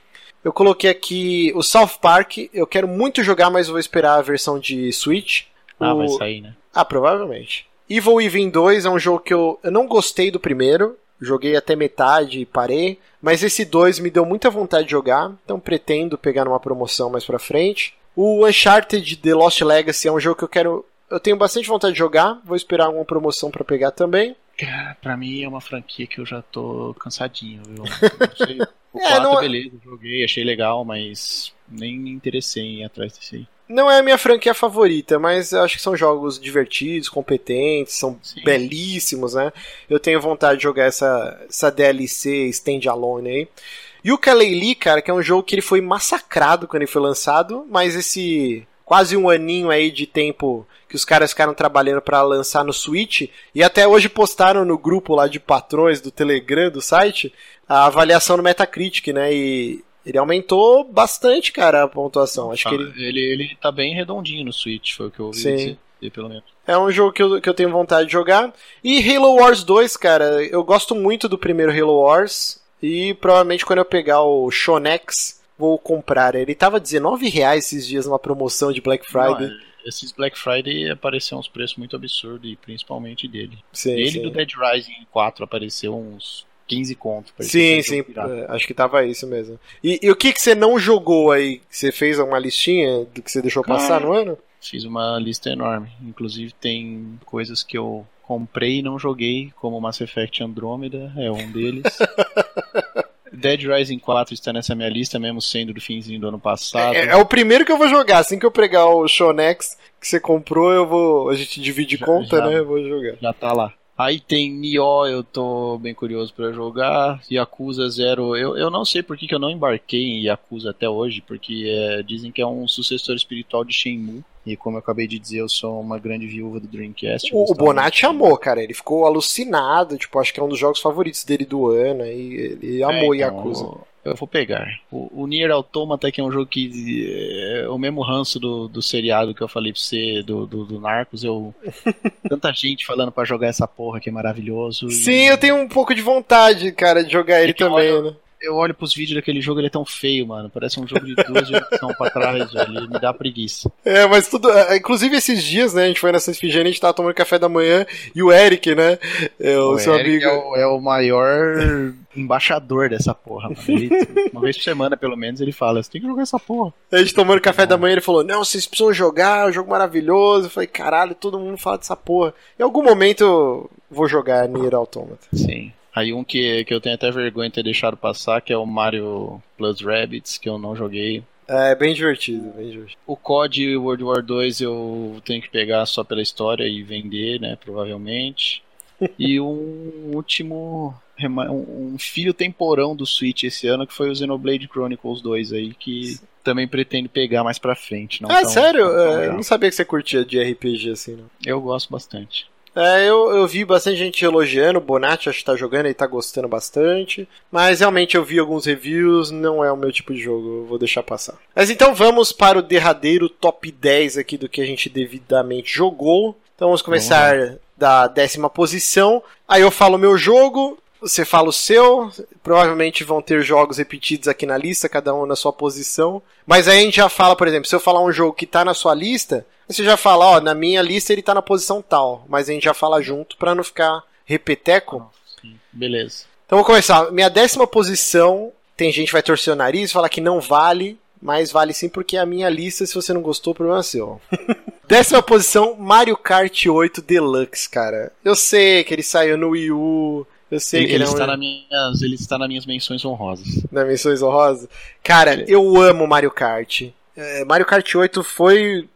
Eu coloquei aqui o South Park, eu quero muito jogar, mas vou esperar a versão de Switch. Ah, O- vai sair, né? ah, provavelmente. Evil Within 2 é um jogo que eu, eu não gostei do primeiro. Joguei até metade e parei. Mas esse 2 me deu muita vontade de jogar. Então pretendo pegar numa promoção mais pra frente. O Uncharted The Lost Legacy é um jogo que eu quero. Eu tenho bastante vontade de jogar. Vou esperar alguma promoção pra pegar também. Cara, pra mim é uma franquia que eu já tô cansadinho, viu? Não sei. O É, 4, não- beleza, joguei, achei legal, mas nem me interessei em ir atrás desse aí. Não é a minha franquia favorita, mas eu acho que são jogos divertidos, competentes, são Sim. belíssimos, né? Eu tenho vontade de jogar essa, essa DLC standalone aí. E o Kalei cara, que é um jogo que ele foi massacrado quando ele foi lançado, mas esse quase um aninho aí de tempo que os caras ficaram trabalhando pra lançar no Switch e até hoje postaram no grupo lá de patrões do Telegram do site a avaliação no Metacritic, né? E ele aumentou bastante, cara, a pontuação. Acho que ele ele... ele tá bem redondinho no Switch, foi o que eu ouvi Sim. dizer, pelo menos. É um jogo que eu, que eu tenho vontade de jogar. E Halo Wars 2, cara, eu gosto muito do primeiro Halo Wars. E provavelmente quando eu pegar o Shonex, vou comprar. Ele tava R$19,00 esses dias numa promoção de Black Friday. Não, é, esses Black Friday apareceram uns preços muito absurdos, e principalmente dele. sim, Ele sim. do Dead Rising 4 apareceu uns 15 conto. parecia Sim, sim, é, acho que tava isso mesmo. E, e o que, que você não jogou aí? Você fez uma listinha do que você deixou passar Cara. no ano? Fiz uma lista enorme. Inclusive tem coisas que eu comprei e não joguei, como Mass Effect Andromeda, é um deles. Dead Rising 4 está nessa minha lista, mesmo sendo do finzinho do ano passado. É, é o primeiro que eu vou jogar. Assim que eu pegar o Shonex que você comprou, eu vou. A gente divide Já- conta, já. né? Eu vou jogar. Já tá lá. Aí tem Nioh, eu tô bem curioso pra jogar. Yakuza Zero, eu, eu não sei por que, que eu não embarquei em Yakuza até hoje, porque é, dizem que é um sucessor espiritual de Shenmue. E como eu acabei de dizer, eu sou uma grande viúva do Dreamcast. O, o Bonatti muito. amou, cara. Ele ficou alucinado. Tipo, acho que é um dos jogos favoritos dele do ano. E ele amou É, então, Yakuza. Eu, vou pegar. O, o Nier Automata, que é um jogo que é o mesmo ranço do, do seriado que eu falei pra você, do, do, do Narcos, eu. Tanta gente falando pra jogar essa porra que é maravilhoso. e- Sim, eu tenho um pouco de vontade, cara, de jogar ele também, né? Eu olho pros vídeos daquele jogo, ele é tão feio, mano. Parece um jogo de duas gerações pra trás, velho. Ele me dá preguiça. É, mas tudo. é, Inclusive esses dias, né? A gente foi nessa Efigênia, a gente tava tomando café da manhã e o Eric, né? É, o, seu Eric amigo. é o, é o maior embaixador dessa porra, mano. Ele- uma vez por semana, pelo menos, ele fala: você tem que jogar essa porra. A gente tomando café da manhã, ele falou: Não, vocês precisam jogar, é um jogo maravilhoso. Eu falei: Caralho, todo mundo fala dessa porra. Em algum momento eu vou jogar Nier Automata. Sim. Aí um que, que eu tenho até vergonha de ter deixado passar, que é o Mario Plus Rabbids, que eu não joguei. É bem divertido, bem divertido. O COD World War 2 eu tenho que pegar só pela história e vender, né? Provavelmente. e um último. Um filho temporão do Switch esse ano, que foi o Xenoblade Chronicles 2 aí, que também pretendo pegar mais pra frente. Não ah, tão- sério? tão É, eu não sabia que você curtia de RPG assim, não. Eu gosto bastante. É, eu, eu vi bastante gente elogiando, o Bonatti acho que tá jogando, ele tá gostando bastante. Mas realmente eu vi alguns reviews, não é o meu tipo de jogo, eu vou deixar passar. Mas então vamos para o derradeiro top 10 aqui do que a gente devidamente jogou. Então vamos começar da décima posição. Aí eu falo o meu jogo, você fala o seu. Provavelmente vão ter jogos repetidos aqui na lista, cada um na sua posição. Mas aí a gente já fala, por exemplo, se eu falar um jogo que tá na sua lista, você já fala, ó, na minha lista ele tá na posição tal. Mas a gente já fala junto pra não ficar repeteco. Sim. Beleza. Então vou começar. Minha décima posição, tem gente que vai torcer o nariz, falar que não vale, mas vale sim porque é a minha lista, se você não gostou, o problema é seu. décima posição, Mario Kart 8 Deluxe, cara. Eu sei que ele saiu no Wii U, eu sei Ele, que ele, ele é um... está na minhas, ele está nas minhas menções honrosas. na Menções Honrosas. Cara, eu amo Mario Kart. É, Mario Kart 8 foi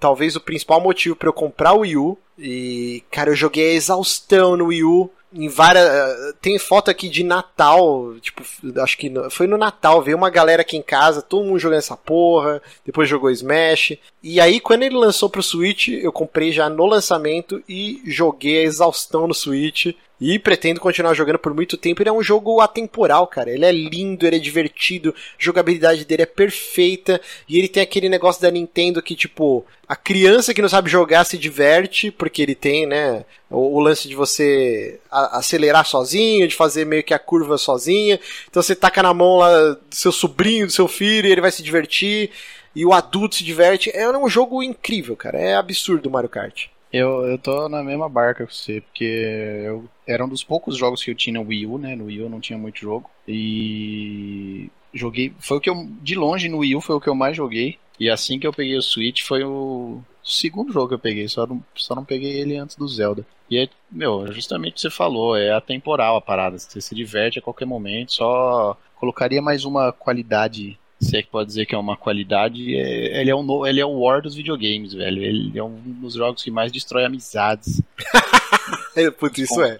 talvez o principal motivo para eu comprar o Wii U. E, cara, eu joguei a exaustão no Wii U. Em várias. eh, Tem foto aqui de Natal. Tipo, acho que foi no Natal. Veio uma galera aqui em casa, todo mundo jogando essa porra. Depois jogou Smash. E aí, quando ele lançou pro Switch, eu comprei já no lançamento e joguei a exaustão no Switch. E pretendo continuar jogando por muito tempo. Ele é um jogo atemporal, cara. Ele é lindo, ele é divertido, a jogabilidade dele é perfeita e ele tem aquele negócio da Nintendo que, tipo, a criança que não sabe jogar se diverte, porque ele tem, né, o, o lance de você acelerar sozinho, de fazer meio que a curva sozinha. Então você taca na mão lá do seu sobrinho, do seu filho, e ele vai se divertir. E o adulto se diverte. É um jogo incrível, cara. É absurdo o Mario Kart. Eu, eu tô na mesma barca que você, porque eu, era um dos poucos jogos que eu tinha no Wii U, né? No Wii U não tinha muito jogo. E joguei. Foi o que eu. De longe no Wii U foi o que eu mais joguei. E assim que eu peguei o Switch foi o segundo jogo que eu peguei, só não, só não peguei ele antes do Zelda. E é, meu, justamente o que você falou, é atemporal a parada. Você se diverte a qualquer momento, só colocaria mais uma qualidade se é que pode dizer que é uma qualidade, é, ele, é um, ele é o War dos videogames, velho. Ele é um dos jogos que mais destrói amizades. Putz, isso é.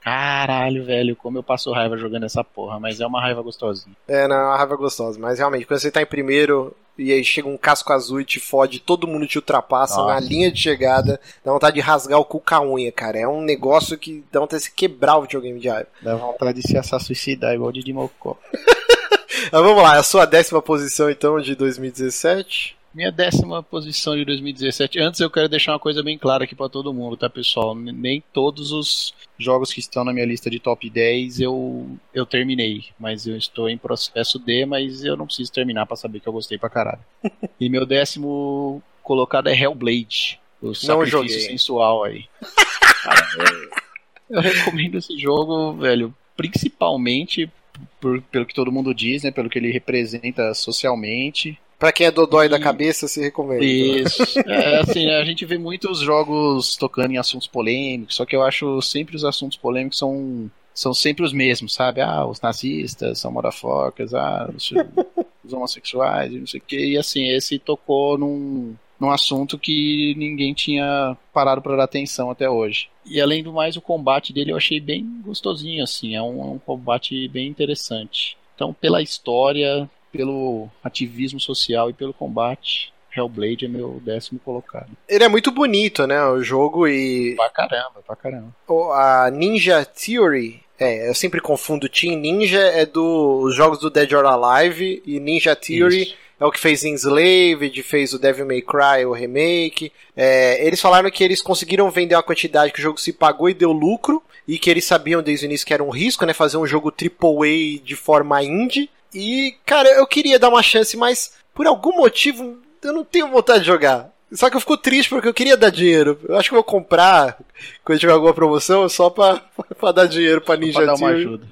Caralho, velho, como eu passo raiva jogando essa porra, mas é uma raiva gostosinha. É, não, é uma raiva gostosa, mas realmente, quando você tá em primeiro e aí chega um casco azul e te fode, todo mundo te ultrapassa Nossa. na linha de chegada, dá vontade de rasgar o cu com a unha, cara. É um negócio que dá vontade de se quebrar o videogame de raiva. Dá vontade de se assassinar suicidar igual de Dimocó. Mas vamos lá, a sua décima posição então de 2017? Minha décima posição de 2017. Antes eu quero deixar uma coisa bem clara aqui para todo mundo, tá, pessoal? Nem todos os jogos que estão na minha lista de top 10 eu, eu terminei, mas eu estou em processo de, mas eu não preciso terminar para saber que eu gostei pra caralho. e meu décimo colocado é Hellblade, o sacrifício sensual aí. Cara, eu, eu recomendo esse jogo, velho, principalmente por, pelo que todo mundo diz, né? Pelo que ele representa socialmente. Pra quem é dodói e... da cabeça, se recomenda. Isso. é, assim, a gente vê muitos jogos tocando em assuntos polêmicos, só que eu acho sempre os assuntos polêmicos são, são sempre os mesmos, sabe? Ah, os nazistas são morafocas, ah, os, os homossexuais, não sei o que. E assim, esse tocou num, num assunto que ninguém tinha parado para dar atenção até hoje. E além do mais, o combate dele eu achei bem gostosinho, assim, é um, é um combate bem interessante. Então, pela história, pelo ativismo social e pelo combate, Hellblade é meu décimo colocado. Ele é muito bonito, né? O jogo e. Pra caramba, pra caramba. A Ninja Theory. É, eu sempre confundo Team Ninja é dos jogos do Dead or Alive e Ninja Theory Isso é o que fez Enslaved, fez o Devil May Cry, o remake. É, eles falaram que eles conseguiram vender uma quantidade que o jogo se pagou e deu lucro, e que eles sabiam desde o início que era um risco, né, fazer um jogo AAA de forma indie. E, cara, eu queria dar uma chance, mas por algum motivo eu não tenho vontade de jogar. Só que eu fico triste porque eu queria dar dinheiro. Eu acho que eu vou comprar quando tiver alguma promoção só pra, pra dar dinheiro pra Ninja pra dar uma ajuda.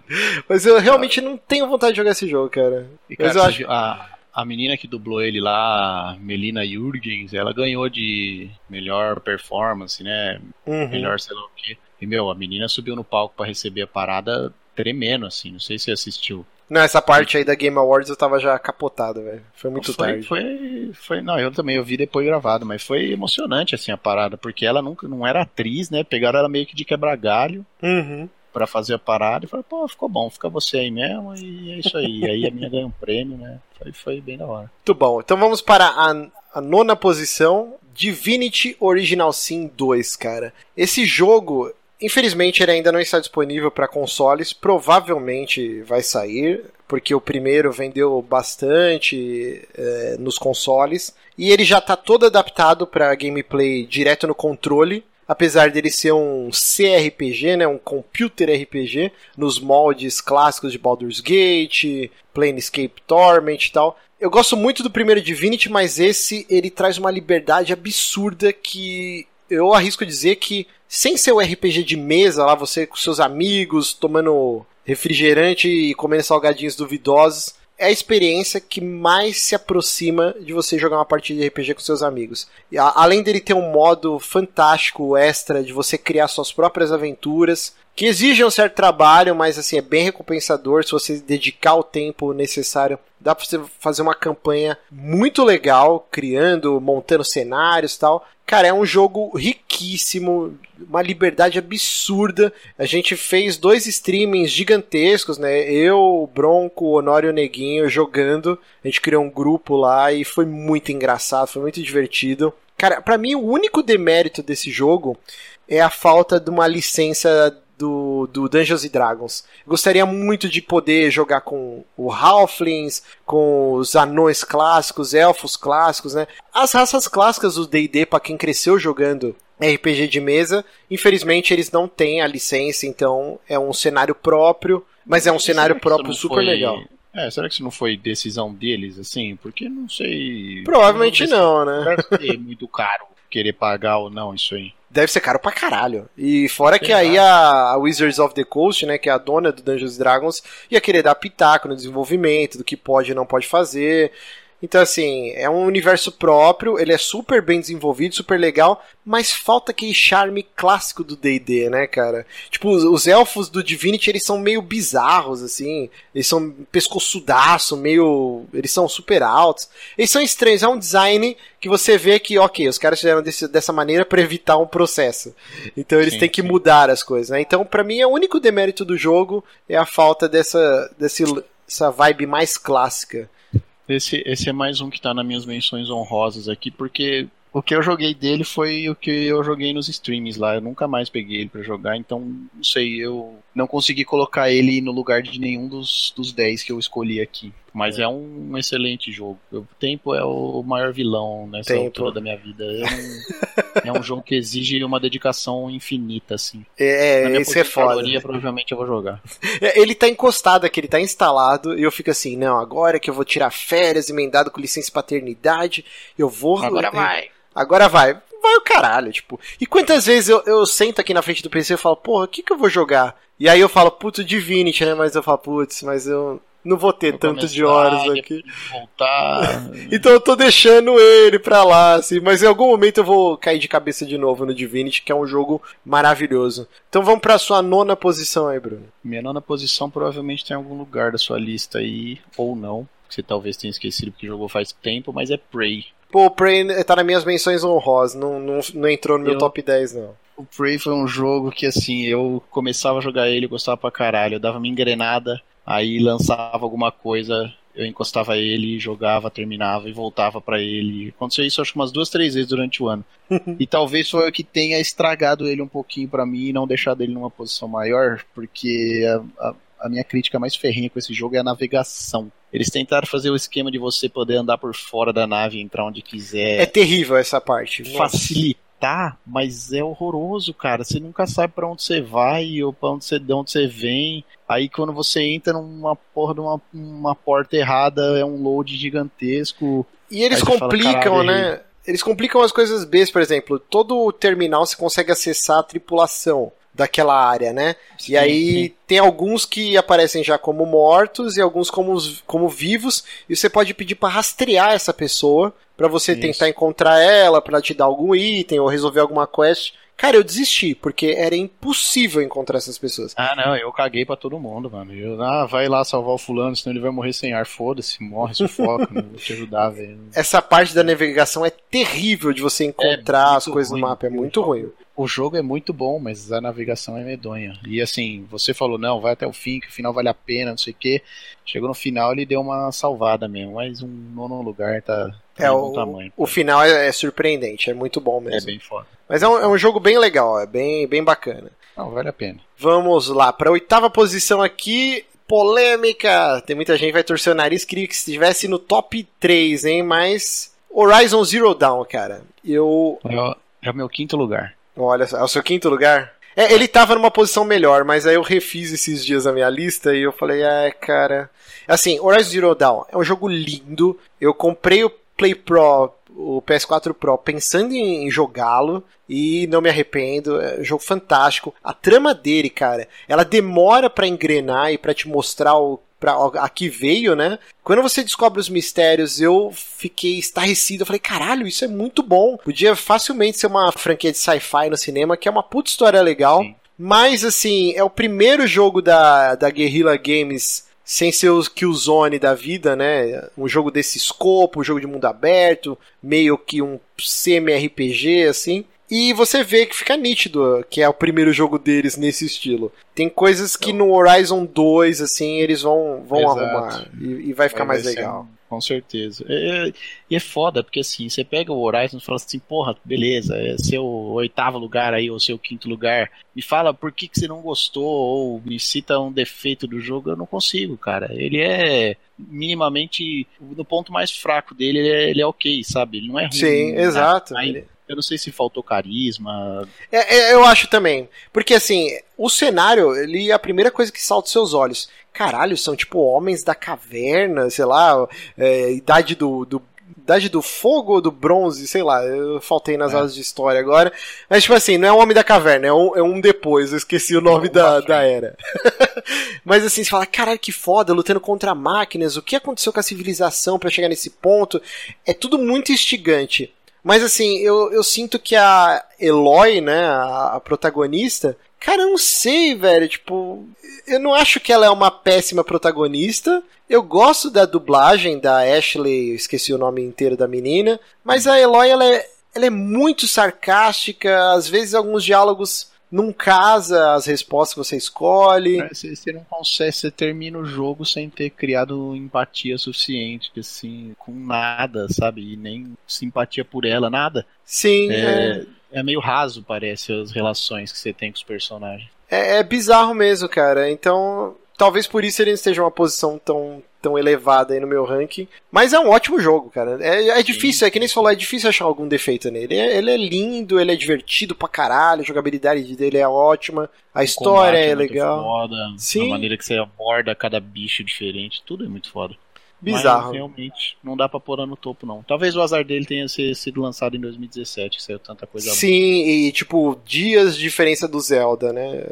Mas eu realmente não tenho vontade de jogar esse jogo, cara. E, cara, Mas eu acho... a, a menina que dublou ele lá, Melina Jurgens, ela ganhou de melhor performance, né? Uhum. Melhor sei lá o quê. E, meu, a menina subiu no palco para receber a parada tremendo, assim. Não sei se você assistiu. Não, essa parte aí da Game Awards eu tava já capotado, velho. Foi muito foi, tarde. Foi, foi, não, eu também eu vi depois gravado, mas foi emocionante assim a parada, porque ela nunca não era atriz, né? Pegaram ela meio que de quebra-galho. Uhum para fazer a parada e falei, pô, ficou bom, fica você aí mesmo e é isso aí. e aí a minha ganhou um prêmio, né? Foi, foi bem da hora. Muito bom. Então vamos para a, a nona posição, Divinity Original Sin 2, cara. Esse jogo, Infelizmente ele ainda não está disponível para consoles, provavelmente vai sair, porque o primeiro vendeu bastante é, nos consoles, e ele já está todo adaptado para gameplay direto no controle, apesar dele ser um CRPG, né, um computer RPG, nos moldes clássicos de Baldur's Gate, Planescape Torment e tal. Eu gosto muito do primeiro Divinity, mas esse ele traz uma liberdade absurda que eu arrisco dizer que sem ser o RPG de mesa lá, você com seus amigos, tomando refrigerante e comendo salgadinhos duvidosos, é a experiência que mais se aproxima de você jogar uma partida de RPG com seus amigos. E, a, além dele ter um modo fantástico extra de você criar suas próprias aventuras, que exigem um certo trabalho, mas assim é bem recompensador se você dedicar o tempo necessário. Dá para você fazer uma campanha muito legal, criando, montando cenários, tal. Cara, é um jogo riquíssimo, uma liberdade absurda. A gente fez dois streamings gigantescos, né? Eu, o Bronco, o Honório e o Neguinho jogando. A gente criou um grupo lá e foi muito engraçado, foi muito divertido. Cara, para mim o único demérito desse jogo é a falta de uma licença do, do Dungeons Dragons. Gostaria muito de poder jogar com o Halflings, com os anões clássicos, elfos clássicos, né? As raças clássicas do D&D para quem cresceu jogando RPG de mesa, infelizmente eles não têm a licença, então é um cenário próprio, mas é um cenário próprio super foi... legal. É, será que isso não foi decisão deles, assim? Porque não sei. Provavelmente não, não né? Deve ser muito caro querer pagar ou não isso aí. Deve ser caro pra caralho. E fora que aí a, Wizards of the Coast, né, que é a dona do Dungeons Dragons, ia querer dar pitaco no desenvolvimento, do que pode e não pode fazer. Então, assim, é um universo próprio, ele é super bem desenvolvido, super legal, mas falta aquele charme clássico do D&D, né, cara? Tipo, os elfos do Divinity, eles são meio bizarros, assim, eles são pescoçudaço, meio... eles são super altos. Eles são estranhos, é um design que você vê que, ok, os caras fizeram desse, dessa maneira para evitar um processo. Então eles sim, têm que sim. mudar as coisas, né? Então, para mim, é o único demérito do jogo é a falta dessa, desse, dessa vibe mais clássica. Esse, esse é mais um que tá nas minhas menções honrosas aqui, porque o que eu joguei dele foi o que eu joguei nos streams lá. Eu nunca mais peguei ele para jogar, então não sei, eu não consegui colocar ele no lugar de nenhum dos, dos 10 que eu escolhi aqui. Mas é, é um excelente jogo. O tempo é o maior vilão nessa tempo. altura da minha vida. É um, é um, jogo que exige uma dedicação infinita, assim. É, é isso é foda. provavelmente eu vou jogar. É, ele tá encostado aqui, ele tá instalado, e eu fico assim, não, agora que eu vou tirar férias, emendado com licença paternidade, eu vou. Agora vai. Agora vai vai o caralho, tipo. E quantas vezes eu, eu sento aqui na frente do PC e falo, porra, o que que eu vou jogar? E aí eu falo, putz, Divinity, né? Mas eu falo, putz, mas eu não vou ter vou tanto de horas aqui. Voltar. então eu tô deixando ele pra lá, assim. Mas em algum momento eu vou cair de cabeça de novo no Divinity, que é um jogo maravilhoso. Então vamos pra sua nona posição aí, Bruno. Minha nona posição provavelmente tem algum lugar da sua lista aí, ou não. Que você talvez tenha esquecido porque jogou faz tempo, mas é Prey. Pô, o Prey tá nas minhas menções honrosas, não, não, não entrou no meu eu, top 10, não. O Prey foi um jogo que, assim, eu começava a jogar ele, gostava pra caralho, eu dava minha engrenada, aí lançava alguma coisa, eu encostava ele, jogava, terminava e voltava para ele. Aconteceu isso acho que umas duas, três vezes durante o ano. e talvez foi o que tenha estragado ele um pouquinho para mim e não deixado ele numa posição maior, porque a, a a minha crítica mais ferrinha com esse jogo é a navegação. Eles tentaram fazer o esquema de você poder andar por fora da nave, entrar onde quiser. É terrível essa parte. Facilitar, mas é horroroso, cara. Você nunca sabe para onde você vai ou para onde você, de onde você vem. Aí quando você entra numa porra de uma, uma porta errada, é um load gigantesco. E eles complicam, fala, né? Eles complicam as coisas B, por exemplo. Todo o terminal você consegue acessar a tripulação daquela área, né? Sim, e aí sim. tem alguns que aparecem já como mortos e alguns como, como vivos, e você pode pedir para rastrear essa pessoa para você Isso. tentar encontrar ela, para te dar algum item ou resolver alguma quest. Cara, eu desisti, porque era impossível encontrar essas pessoas. Ah, não, eu caguei para todo mundo, mano. Eu, ah, vai lá salvar o fulano, senão ele vai morrer sem ar. Foda-se, morre, sufoca, não vou te ajudar, velho. Essa parte da navegação é terrível de você encontrar é as coisas ruim, no mapa, é muito ruim o jogo é muito bom, mas a navegação é medonha. E assim, você falou, não, vai até o fim, que o final vale a pena, não sei o quê. Chegou no final, ele deu uma salvada mesmo, mas um nono lugar tá, tá é, o, tamanho. O final é, é, surpreendente, é muito bom mesmo. É bem foda. Mas é um, é um jogo bem legal, é bem, bem bacana. Não, vale a pena. Vamos lá, para a oitava posição aqui, polêmica. Tem muita gente que vai torcer o nariz, queria que estivesse no top 3, hein? Mas Horizon Zero Dawn, cara. Eu. É, é o meu quinto lugar. Olha, é o seu quinto lugar? É, ele tava numa posição melhor, mas aí eu refiz esses dias a minha lista e eu falei, ah, cara. Assim, Horizon Zero Dawn é um jogo lindo. Eu comprei o Play Pro, o PS4 Pro, pensando em jogá-lo e não me arrependo. É um jogo fantástico. A trama dele, cara, ela demora para engrenar e para te mostrar o pra, a que veio, né? Quando você descobre os mistérios, eu fiquei estarrecido. Eu falei, caralho, isso é muito bom. Podia facilmente ser uma franquia de sci-fi no cinema, que é uma puta história legal. Sim. Mas, assim, é o primeiro jogo da, da Guerrilla Games sem ser o Killzone da vida, né? Um jogo desse escopo, um jogo de mundo aberto, meio que um semi-RPG, assim. E você vê que fica nítido que é o primeiro jogo deles nesse estilo. Tem coisas que no Horizon 2, assim, eles vão, vão arrumar e, e, vai ficar mais legal. Com certeza. É, e é foda, porque assim, você pega o Horizon e fala assim, porra, beleza, é seu oitavo lugar aí, ou seu quinto lugar. Me fala por que, que você não gostou, ou me cita um defeito do jogo, eu não consigo, cara. Ele é minimamente no ponto mais fraco dele, ele é, ele é ok, sabe? Ele não é ruim. Sim, né? exato. Aí, eu não sei se faltou carisma. É, é, eu acho também. Porque assim, o cenário, ele é a primeira coisa que salta aos seus olhos. Caralho, são tipo homens da caverna, sei lá, é, idade do, do idade do fogo ou do bronze, sei lá, eu faltei nas é. aulas de história agora. Mas, tipo assim, não é um homem da caverna, é um, é um depois, eu esqueci o nome da, da era. Mas assim, você fala, caralho, que foda, lutando contra máquinas, o que aconteceu com a civilização para chegar nesse ponto? É tudo muito instigante. Mas assim, eu, eu sinto que a Eloy, né, a, a protagonista, Cara, eu não sei, velho. Tipo, eu não acho que ela é uma péssima protagonista. Eu gosto da dublagem da Ashley, esqueci o nome inteiro da menina. Mas a Eloy, ela é, ela é muito sarcástica. Às vezes, alguns diálogos não casa as respostas que você escolhe. É, você, não consegue, você termina o jogo sem ter criado empatia suficiente, assim, com nada, sabe? E nem simpatia por ela, nada. Sim. É, é. é meio raso, parece, as relações que você tem com os personagens. É, é bizarro mesmo, cara. Então, talvez por isso ele esteja uma posição tão tão elevada aí no meu ranking. Mas é um ótimo jogo, cara. É, é difícil, é que nem você falou, é difícil achar algum defeito nele. Ele é, ele é lindo, ele é divertido pra caralho, a jogabilidade dele é ótima, a o história é, é legal. Foda, Sim. A maneira que você aborda cada bicho diferente, tudo é muito foda. Bizarro. Mas realmente não dá pra pôr no topo, não. Talvez o azar dele tenha sido lançado em 2017, que saiu tanta coisa Sim, boa. e tipo, dias de diferença do Zelda, né?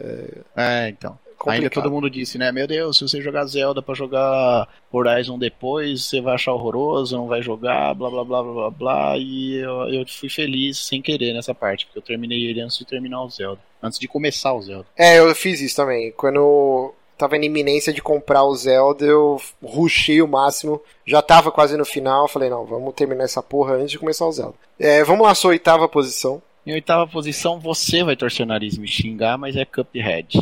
É, então. Complicado. Ainda todo mundo disse, né? Meu Deus, se você jogar Zelda para jogar Horizon depois, você vai achar horroroso, não vai jogar, blá blá blá blá blá blá. E eu, eu fui feliz sem querer nessa parte, porque eu terminei ele antes de terminar o Zelda. Antes de começar o Zelda. É, eu fiz isso também. Quando tava na iminência de comprar o Zelda, eu rushei o máximo. Já tava quase no final, falei, não, vamos terminar essa porra antes de começar o Zelda. É, vamos lá, sua oitava posição. Em oitava posição, você vai torcer o nariz me xingar, mas é Cuphead.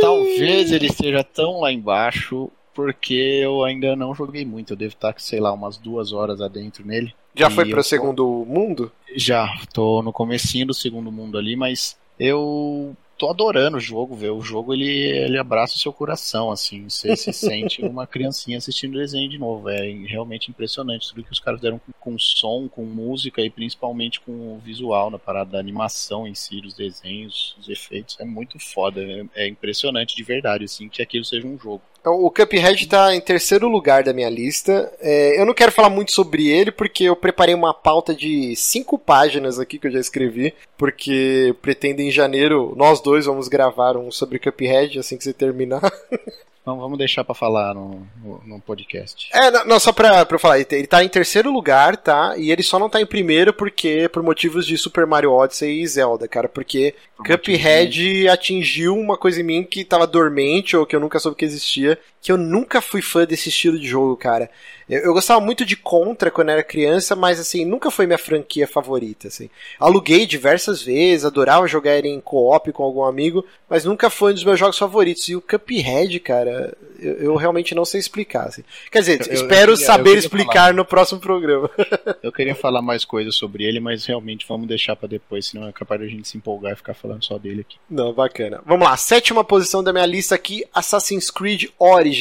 Talvez ele esteja tão lá embaixo, porque eu ainda não joguei muito. Eu devo estar, sei lá, umas duas horas adentro nele. Já foi para o segundo mundo? Já, tô no comecinho do segundo mundo ali, mas eu tô adorando o jogo, ver o jogo ele, ele abraça o seu coração, assim, você se sente uma criancinha assistindo desenho de novo, é realmente impressionante tudo que os caras deram com, com som, com música e principalmente com o visual na parada da animação em si, os desenhos, os efeitos, é muito foda, é, é impressionante de verdade, assim, que aquilo seja um jogo. Então, o Cuphead está em terceiro lugar da minha lista. É, eu não quero falar muito sobre ele, porque eu preparei uma pauta de cinco páginas aqui que eu já escrevi, porque pretendo em janeiro, nós dois vamos gravar um sobre Cuphead assim que você terminar. Então vamos deixar para falar no, no, no, podcast. É, não, não, só pra, pra eu falar, ele tá em terceiro lugar, tá? E ele só não tá em primeiro porque por motivos de Super Mario Odyssey e Zelda, cara. Porque por Cuphead atingiu uma coisa em mim que tava dormente ou que eu nunca soube que existia, que eu nunca fui fã desse estilo de jogo, cara. Eu, eu, gostava muito de Contra quando era criança, mas assim, nunca foi minha franquia favorita, assim. Aluguei diversas vezes, adorava jogar ele em co-op com algum amigo, mas nunca foi um dos meus jogos favoritos. E o Cuphead, cara, eu, eu realmente não sei explicar, assim. Quer dizer, eu, espero queria, saber explicar falar. no próximo programa. eu queria falar mais coisas sobre ele, mas realmente vamos deixar para depois, senão é capaz de a gente se empolgar e ficar falando só dele aqui. Não, bacana. Vamos lá, sétima posição da minha lista aqui, Assassin's Creed Origins.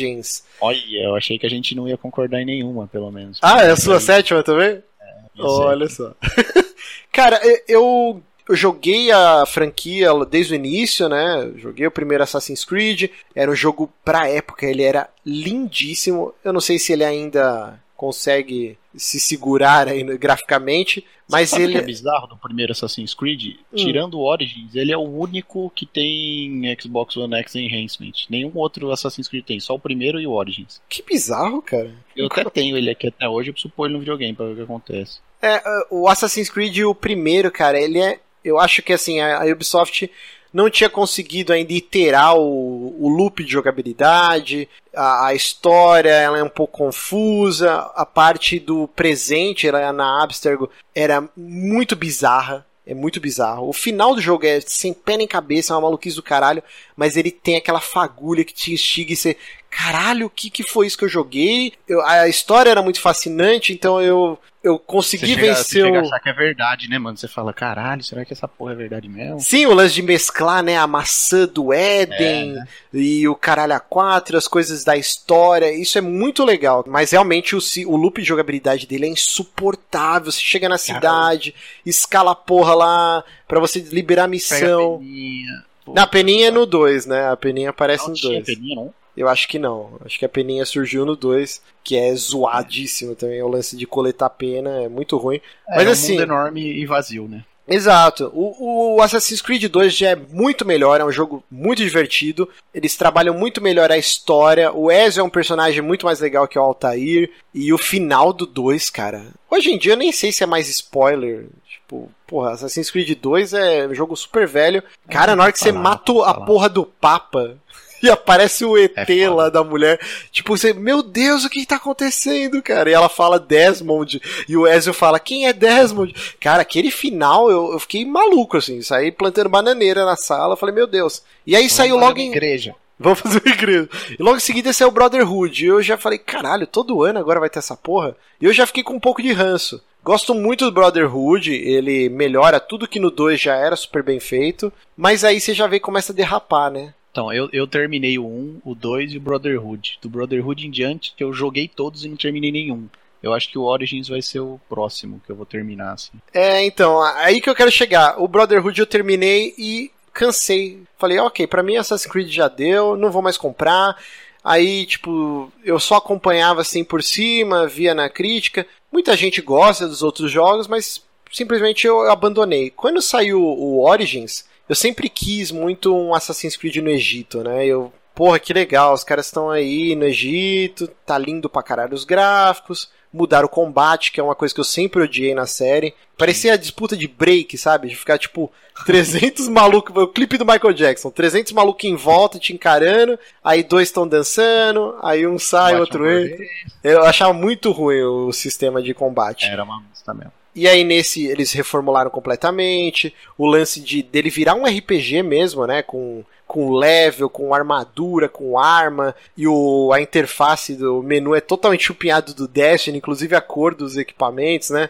Olha, eu achei que a gente não ia concordar em nenhuma, pelo menos. Ah, é a sua sétima também? É, Olha só. Cara, eu, eu joguei a franquia desde o início, né? Joguei o primeiro Assassin's Creed. Era um jogo pra época, ele era lindíssimo. Eu não sei se ele ainda consegue se segurar aí graficamente, mas Sabe ele que é bizarro do primeiro Assassin's Creed, hum. tirando o Origins, ele é o único que tem Xbox One X Enhancement. Nenhum outro Assassin's Creed tem, só o primeiro e o Origins. Que bizarro, cara. Eu até tenho ele aqui até hoje, eu preciso pôr ele no videogame para ver o que acontece. É, o Assassin's Creed o primeiro, cara, ele é eu acho que assim, a Ubisoft não tinha conseguido ainda iterar o, o loop de jogabilidade, a, a, história ela é um pouco confusa, a parte do presente ela, na Abstergo era muito bizarra. É muito bizarro. O final do jogo é sem pé nem cabeça, é uma maluquice do caralho, mas ele tem aquela fagulha que te instiga e você. Caralho, o que, que foi isso que eu joguei? Eu, a história era muito fascinante, então eu, eu consegui você chega, vencer você chega a o. achar que é verdade, né, mano? Você fala, caralho, será que essa porra é verdade mesmo? Sim, o lance de mesclar, né, a maçã do Éden É, né? e o caralho a quatro, as coisas da história, isso é muito legal. Mas realmente o, o loop de jogabilidade dele é insuportável. Você chega na cidade, escala a porra lá pra você liberar a Pega a missão. peninha. Pô, Na peninha é no 2, né? A peninha aparece não no tinha 2. peninha, não? Eu acho que não. Acho que a peninha surgiu no 2, que é zoadíssimo também. O lance de coletar pena é muito ruim. É, Mas é um assim- mundo enorme e vazio, né? Exato. O, o Assassin's Creed 2 já é muito melhor, é um jogo muito divertido. Eles trabalham muito melhor a história. O Ezio é um personagem muito mais legal que o Altair. E o final do 2, cara. Hoje em dia eu nem sei se é mais spoiler. Tipo, porra, Assassin's Creed 2 é um jogo super velho. Cara, na hora que você falar, mata pode a porra do Papa. E aparece o ET É lá da mulher. Tipo, você, meu Deus, o que tá acontecendo, cara? E ela fala Desmond. E o Ezio fala, quem é Desmond? Cara, aquele final eu, eu fiquei maluco, assim. Saí plantando bananeira na sala. eu Falei, meu Deus. E aí saiu Vamos logo na em. igreja. Vamos fazer uma igreja. E logo em seguida saiu o Brotherhood. E eu já falei, caralho, todo ano agora vai ter essa porra. E eu já fiquei com um pouco de ranço. Gosto muito do Brotherhood, ele melhora tudo que no 2 já era super bem feito. Mas aí você já vê que começa a derrapar, né? Então, eu, eu terminei o 1, o 2 e o Brotherhood. Do Brotherhood em diante, eu joguei todos e não terminei nenhum. Eu acho que o Origins vai ser o próximo que eu vou terminar, assim. É, então, aí que eu quero chegar. O Brotherhood eu terminei e cansei. Falei, ok, pra mim Assassin's Creed já deu, não vou mais comprar. Aí, tipo, eu só acompanhava assim por cima, via na crítica. Muita gente gosta dos outros jogos, mas simplesmente eu abandonei. Quando saiu o Origins, eu sempre quis muito um Assassin's Creed no Egito, né? Eu, porra, que legal, os caras estão aí no Egito, tá lindo pra caralho os gráficos, mudaram o combate, que é uma coisa que eu sempre odiei na série. Parecia a disputa de break, sabe? De ficar tipo 300 malucos, o clipe do Michael Jackson, 300 malucos em volta te encarando, aí dois estão dançando, aí um sai, Bate outro entra. Eu achava muito ruim o sistema de combate. Era uma música mesmo. E aí nesse eles reformularam completamente. O lance de dele virar um RPG mesmo, né? Com, com level, com armadura, com arma. E o, a interface do menu é totalmente chupinhado do Destiny, inclusive a cor dos equipamentos, né?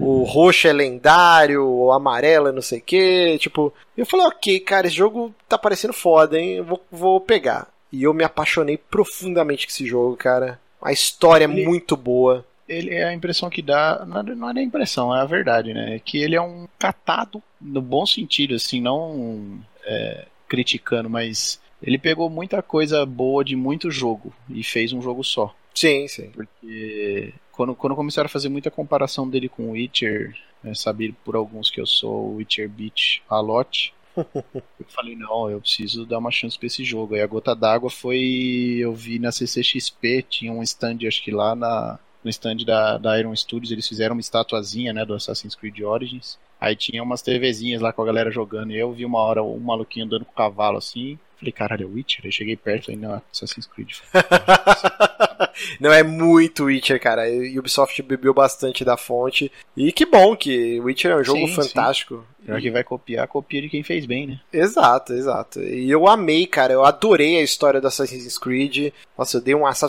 O roxo é lendário, o amarelo é não sei o que. Tipo, eu falei, ok, cara, esse jogo tá parecendo foda, hein? Vou, vou pegar. E eu me apaixonei profundamente com esse jogo, cara. A história é muito boa. Ele é a impressão que dá, não é- não é nem impressão, é a verdade, né? É Que ele é um catado, no bom sentido, assim, não é, criticando, mas ele pegou muita coisa boa de muito jogo e fez um jogo só. Sim, sim. Porque quando, quando começaram a fazer muita comparação dele com o Witcher, é, sabido por alguns que eu sou o Witcher Beach a lot, eu falei, não, eu preciso dar uma chance pra esse jogo. Aí a gota d'água foi. Eu vi na CCXP, tinha um stand, acho que lá na, no stand da, da Iron Studios, eles fizeram uma estatuazinha, né, do Assassin's Creed Origins. Aí tinha umas TVzinhas lá com a galera jogando. E eu vi uma hora um maluquinho andando com o cavalo assim. Falei, caralho, é Witcher? Aí cheguei perto e falei, não, é Assassin's Creed. Não, é muito Witcher, cara. A Ubisoft bebeu bastante da fonte. E que bom que Witcher é um jogo Sim, fantástico. Pior que vai copiar, copia de quem fez bem, né? Exato, exato. E eu amei, cara. Eu adorei a história do Assassin's Creed. Nossa, eu dei um, Assa-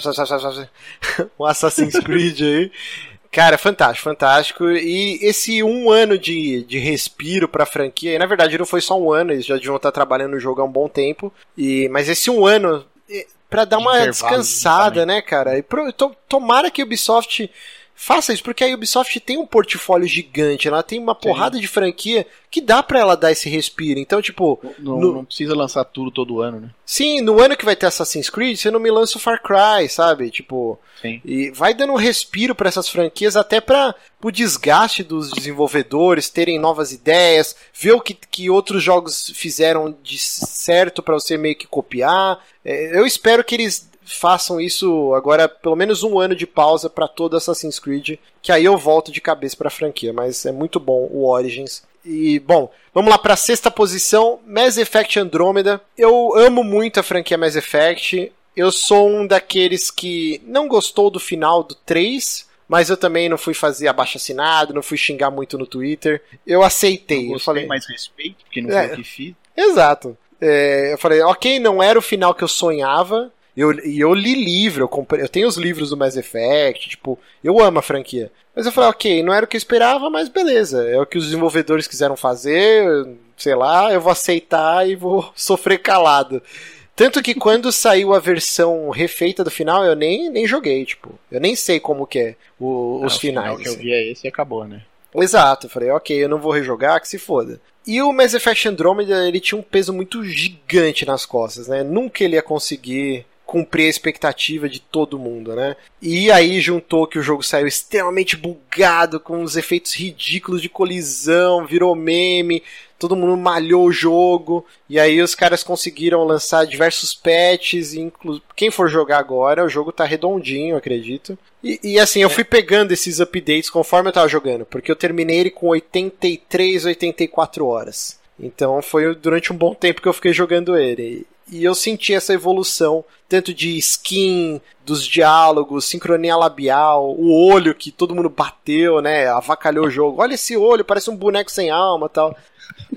um Assassin's Creed aí. Cara, fantástico, fantástico. E esse um ano de, de respiro pra franquia, e na verdade não foi só um ano, eles já deviam estar trabalhando no jogo há um bom tempo. E, mas esse um ano, pra dar uma intervalo, descansada, né, cara? E pro- to- tomara que a Ubisoft faça isso, porque a Ubisoft tem um portfólio gigante, ela tem uma porrada de franquia que dá pra ela dar esse respiro. Então, tipo, Não, No- não precisa lançar tudo todo ano, né? sim, no ano que vai ter Assassin's Creed, você não me lança o Far Cry, sabe? Tipo, Sim. e vai dando um respiro pra essas franquias, até para o desgaste dos desenvolvedores terem novas ideias, ver o que, que outros jogos fizeram de certo pra você meio que copiar. É, eu espero que eles façam isso agora, pelo menos um ano de pausa pra todo Assassin's Creed, que aí eu volto de cabeça pra franquia, mas é muito bom o Origins. E, bom, vamos lá pra sexta posição, Mass Effect Andromeda. Eu amo muito a franquia Mass Effect. Eu sou um daqueles que não gostou do final do 3, mas eu também não fui fazer abaixo assinado, não fui xingar muito no Twitter. Eu aceitei. Eu falei mais respeito, porque não é, foi o que fiz. Exato. É, eu falei, ok, não era o final que eu sonhava. Eu, e eu li livro, eu, comprei, eu tenho os livros do Mass Effect, tipo, eu amo a franquia. Mas eu falei, ok, não era o que eu esperava, mas beleza, é o que os desenvolvedores quiseram fazer, sei lá, eu vou aceitar e vou sofrer calado. Tanto que quando saiu a versão refeita do final, eu nem, nem joguei, tipo, eu nem sei como que é o, os finais. O final que eu vi é esse e acabou, né? Exato, eu falei, ok, eu não vou rejogar, que se foda. E o Mass Effect Andromeda, ele tinha um peso muito gigante nas costas, né? Nunca ele ia conseguir cumprir a expectativa de todo mundo, né? E aí juntou que o jogo saiu extremamente bugado, com os efeitos ridículos de colisão, virou meme, todo mundo malhou o jogo, e aí os caras conseguiram lançar diversos patches, inclu... quem for jogar agora, o jogo tá redondinho, acredito. E, e assim, eu fui pegando esses updates conforme eu tava jogando, porque eu terminei ele com 83, 84 horas. Então foi durante um bom tempo que eu fiquei jogando ele. E eu senti essa evolução, tanto de skin, dos diálogos, sincronia labial, o olho que todo mundo bateu, né? Avacalhou o jogo. Olha esse olho, parece um boneco sem alma tal.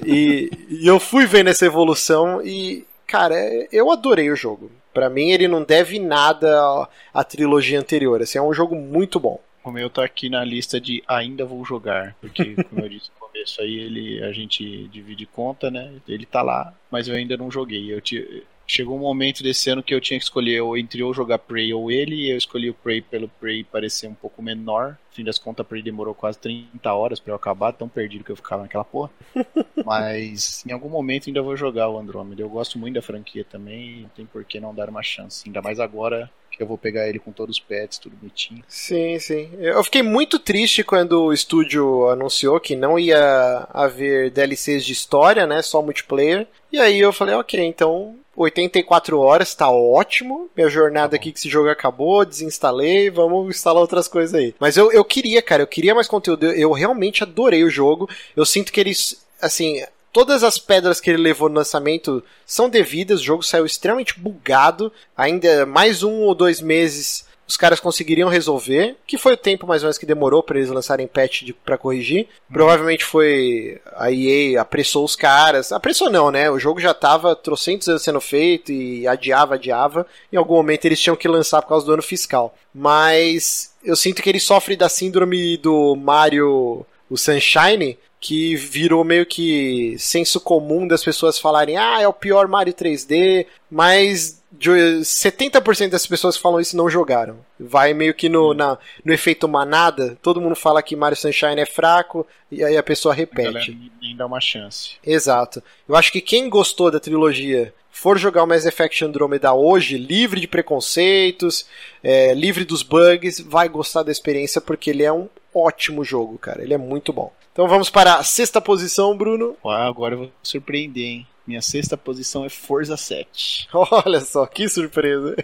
E, e eu fui vendo essa evolução e, cara, eu adorei o jogo. Para mim, ele não deve nada à trilogia anterior. Assim, é um jogo muito bom. O meu tá aqui na lista de ainda vou jogar, porque, como eu disse começo aí, ele, a gente divide conta, né? Ele tá lá, mas eu ainda não joguei. Eu te, chegou um momento desse ano que eu tinha que escolher entre eu jogar Prey ou ele, e eu escolhi o Prey pelo Prey parecer um pouco menor. No fim das contas, Prey demorou quase 30 horas para eu acabar, tão perdido que eu ficava naquela porra. Mas em algum momento ainda vou jogar o Andromeda. Eu gosto muito da franquia também, não tem por que não dar uma chance. Ainda mais agora que eu vou pegar ele com todos os pets, tudo bonitinho. Sim, sim. Eu fiquei muito triste quando o estúdio anunciou que não ia haver DLCs de história, né? Só multiplayer. E aí eu falei, ok, então 84 horas, tá ótimo. Minha jornada tá aqui que esse jogo acabou, desinstalei, vamos instalar outras coisas aí. Mas eu, eu queria, cara, eu queria mais conteúdo. Eu, eu realmente adorei o jogo. Eu sinto que eles, assim, todas as pedras que ele levou no lançamento são devidas. O jogo saiu extremamente bugado. Ainda mais um ou dois meses os caras conseguiriam resolver, que foi o tempo mais ou menos que demorou para eles lançarem patch para corrigir. Provavelmente foi a EA apressou os caras. Apressou não, né? O jogo já tava trocentos anos sendo feito e adiava, adiava. Em algum momento eles tinham que lançar por causa do ano fiscal. Mas eu sinto que ele sofre da síndrome do Mario o Sunshine, que virou meio que senso comum das pessoas falarem: "Ah, é o pior Mario 3D", mas 70% das pessoas que falam isso não jogaram. Vai meio que no, na, no efeito manada, todo mundo fala que Mario Sunshine é fraco, e aí a pessoa repete. Nem dá uma chance. Exato. Eu acho que quem gostou da trilogia for jogar o Mass Effect Andromeda hoje, livre de preconceitos, é, livre dos bugs, vai gostar da experiência porque ele é um ótimo jogo, cara. Ele é muito bom. Então vamos para a sexta posição, Bruno. Uau, agora eu vou surpreender, hein? Minha sexta posição é Forza 7. Olha só, que surpresa.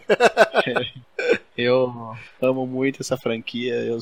é, eu amo muito essa franquia. Eu,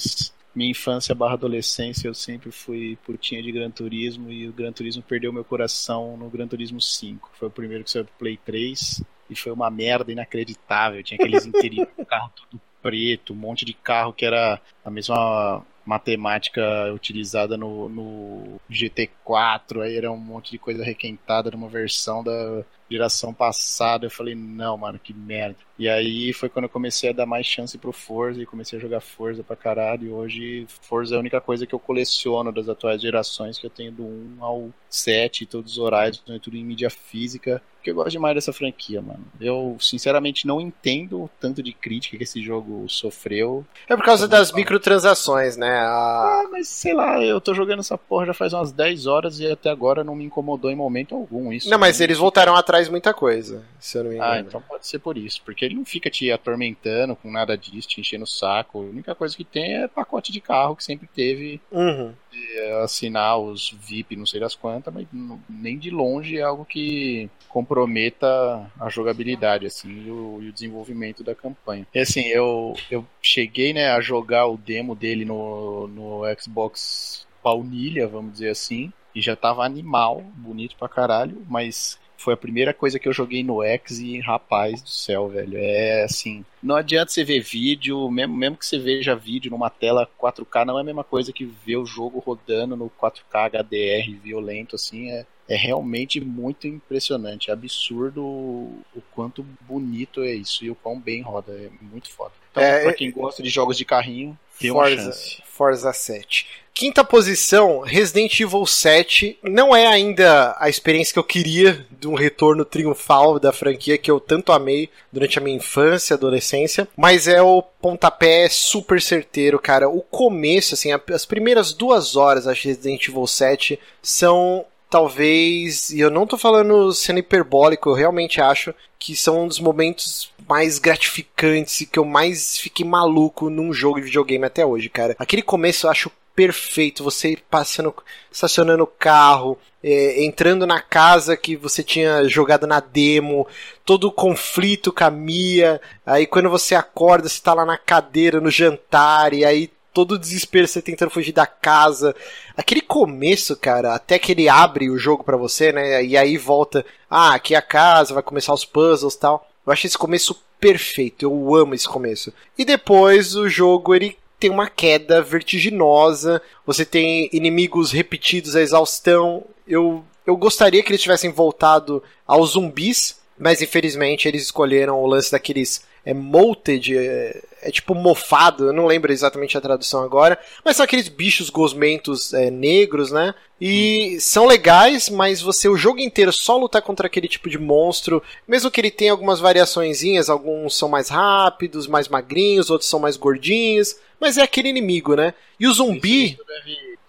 minha infância barra adolescência eu sempre fui putinha de Gran Turismo e o Gran Turismo perdeu meu coração no Gran Turismo 5. Foi o primeiro que saiu pro Play 3 e foi uma merda inacreditável. Tinha aqueles interiores do carro tudo preto, um monte de carro que era a mesma matemática utilizada no, no GT4, aí era um monte de coisa requentada numa versão da geração passada. Eu falei, não, mano, que merda. E aí foi quando eu comecei a dar mais chance pro Forza e comecei a jogar Forza pra caralho. E hoje Forza é a única coisa que eu coleciono das atuais gerações, que eu tenho do 1 ao 7, todos os horários, né, tudo em mídia física. Porque eu gosto demais dessa franquia, mano. Eu, sinceramente, não entendo tanto de crítica que esse jogo sofreu. É por causa das microtransações, né? A... Ah, mas sei lá, eu tô jogando essa porra já faz umas 10 horas e até agora não me incomodou em momento algum isso. Não, mas né? eles voltaram atrás muita coisa, se eu não me ah, engano. Ah, então pode ser por isso. Porque ele não fica te atormentando com nada disso, te enchendo o saco. A única coisa que tem é pacote de carro que sempre teve. Uhum. É, assinar os VIP, não sei das quantas, mas nem de longe é algo que comprometa a jogabilidade assim e o, e o, desenvolvimento da campanha. E assim, eu, eu cheguei né, a jogar o demo dele no, no Xbox baunilha, vamos dizer assim, e já tava animal, bonito pra caralho, mas foi a primeira coisa que eu joguei no X e, rapaz do céu, velho, é assim, não adianta você ver vídeo, mesmo, mesmo que você veja vídeo numa tela 4K, não é a mesma coisa que ver o jogo rodando no 4K HDR violento, assim, é, é realmente muito impressionante, é absurdo o quanto bonito é isso e o quão bem roda, é muito foda. Então, é, pra quem gosta de jogos de carrinho, tem Forza, uma chance. Forza 7. Quinta posição, Resident Evil 7. Não é ainda a experiência que eu queria de um retorno triunfal da franquia que eu tanto amei durante a minha infância, adolescência, mas é o pontapé super certeiro, cara. O começo, assim, as primeiras duas horas de Resident Evil 7 são talvez, e eu não tô falando sendo hiperbólico, eu realmente acho que são um dos momentos mais gratificantes e que eu mais fiquei maluco num jogo de videogame até hoje, cara. Aquele começo eu acho perfeito, você passando, estacionando o carro, é, entrando na casa que você tinha jogado na demo, todo o conflito com a Mia, aí quando você acorda, você tá lá na cadeira, no jantar, e aí todo o desespero você tentando fugir da casa. Aquele começo, cara, até que ele abre o jogo para você, né? E aí volta, ah, aqui é a casa, vai começar os puzzles tal. Eu acho esse começo perfeito, eu amo esse começo. E depois o jogo ele tem uma queda vertiginosa, você tem inimigos repetidos à exaustão. Eu, eu gostaria que eles tivessem voltado aos zumbis, mas infelizmente eles escolheram o lance daqueles é molted, é, é, tipo mofado, eu não lembro exatamente a tradução agora, mas são aqueles bichos gosmentos é, negros, né? E hum. são legais, mas você o jogo inteiro só lutar contra aquele tipo de monstro, mesmo que ele tenha algumas variaçõezinhas, alguns são mais rápidos, mais magrinhos, outros são mais gordinhos, mas é aquele inimigo, né? E o zumbi.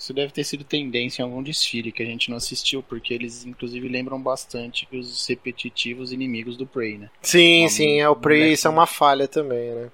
Isso deve ter sido tendência em algum desfile que a gente não assistiu, porque eles inclusive lembram bastante os repetitivos inimigos do Prey, né? Sim, uma, sim, é o Prey, isso é uma falha também, né?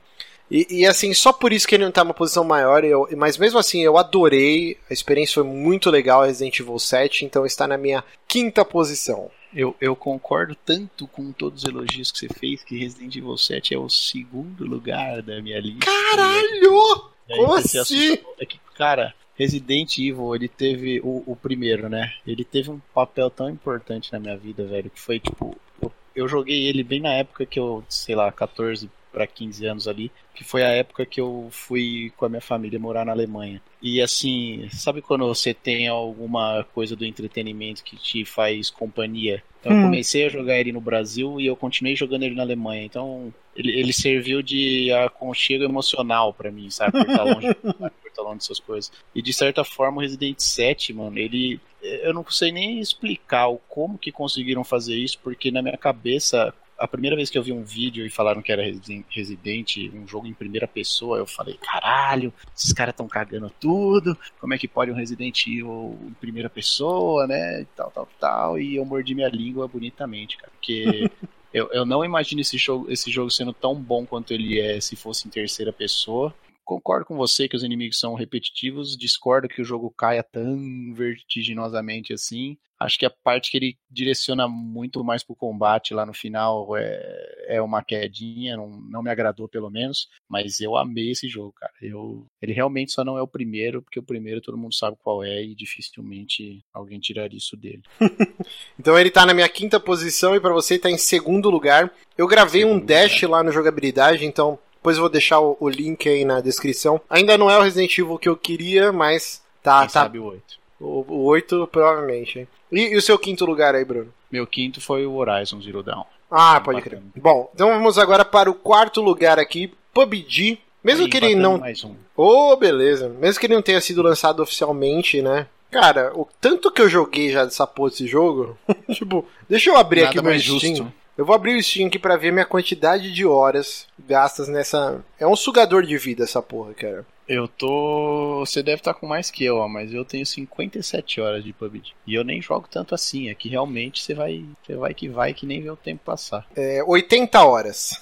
E, e, assim, só por isso que ele não tá numa posição maior, eu, mas mesmo assim eu adorei, a experiência foi muito legal Resident Evil 7, então está na minha quinta posição. Eu, eu concordo tanto com todos os elogios que você fez que Resident Evil 7 é o segundo lugar da minha lista. Caralho! Como assim? É que, cara, Resident Evil, ele teve o, o, primeiro, né? Ele teve um papel tão importante na minha vida, velho, que foi tipo. Eu, eu joguei ele bem na época que eu, sei lá, 14 para 15 anos ali, que foi a época que eu fui com a minha família morar na Alemanha. E assim, sabe quando você tem alguma coisa do entretenimento que te faz companhia? Então hum. eu comecei a jogar ele no Brasil e eu continuei jogando ele na Alemanha. Então ele, ele serviu de aconchego emocional para mim, sabe? Por estar longe, por estar longe dessas coisas. E de certa forma o Resident 7, mano, ele eu não sei nem explicar o como que conseguiram fazer isso, porque na minha cabeça, a primeira vez que eu vi um vídeo e falaram que era Resident, um jogo em primeira pessoa, eu falei, caralho, esses caras estão cagando tudo, como é que pode um Resident Evil em primeira pessoa, né, tal, tal, tal, e eu mordi minha língua bonitamente, cara, porque eu, eu não imagino esse jogo, esse jogo sendo tão bom quanto ele é se fosse em terceira pessoa, concordo com você que os inimigos são repetitivos, discordo que o jogo caia tão vertiginosamente assim. Acho que a parte que ele direciona muito mais pro combate lá no final é, é uma quedinha, não, não me agradou pelo menos, mas eu amei esse jogo, cara. Eu, ele realmente só não é o primeiro, porque o primeiro todo mundo sabe qual é e dificilmente alguém tiraria isso dele. então ele tá na minha quinta posição e para você tá em segundo lugar. Eu gravei segundo um dash lugar. lá no jogabilidade, então depois eu vou deixar o, o, link aí na descrição. Ainda não é o Resident Evil que eu queria, mas tá. Quem tá sabe o 8. O, o 8, provavelmente. E, e, o seu quinto lugar aí, Bruno? Meu quinto foi o Horizon Zero Dawn. Ah, pode bacana. crer. Bom, então vamos agora para o quarto lugar aqui, PUBG. Mesmo aí, que ele não. Mais um. Oh, beleza. Mesmo que ele não tenha sido lançado oficialmente, né? Cara, o tanto que eu joguei já dessa porra desse jogo. tipo, deixa eu abrir Nada aqui o meu Steam. Justo. Eu vou abrir o Steam aqui pra ver minha quantidade de horas gastas nessa. É um sugador de vida essa porra, cara. Eu tô. Você deve estar tá com mais que eu, ó, mas eu tenho 57 horas de PUBG. E eu nem jogo tanto assim. É que realmente você vai. Você vai que vai que nem vê o tempo passar. É, 80 horas.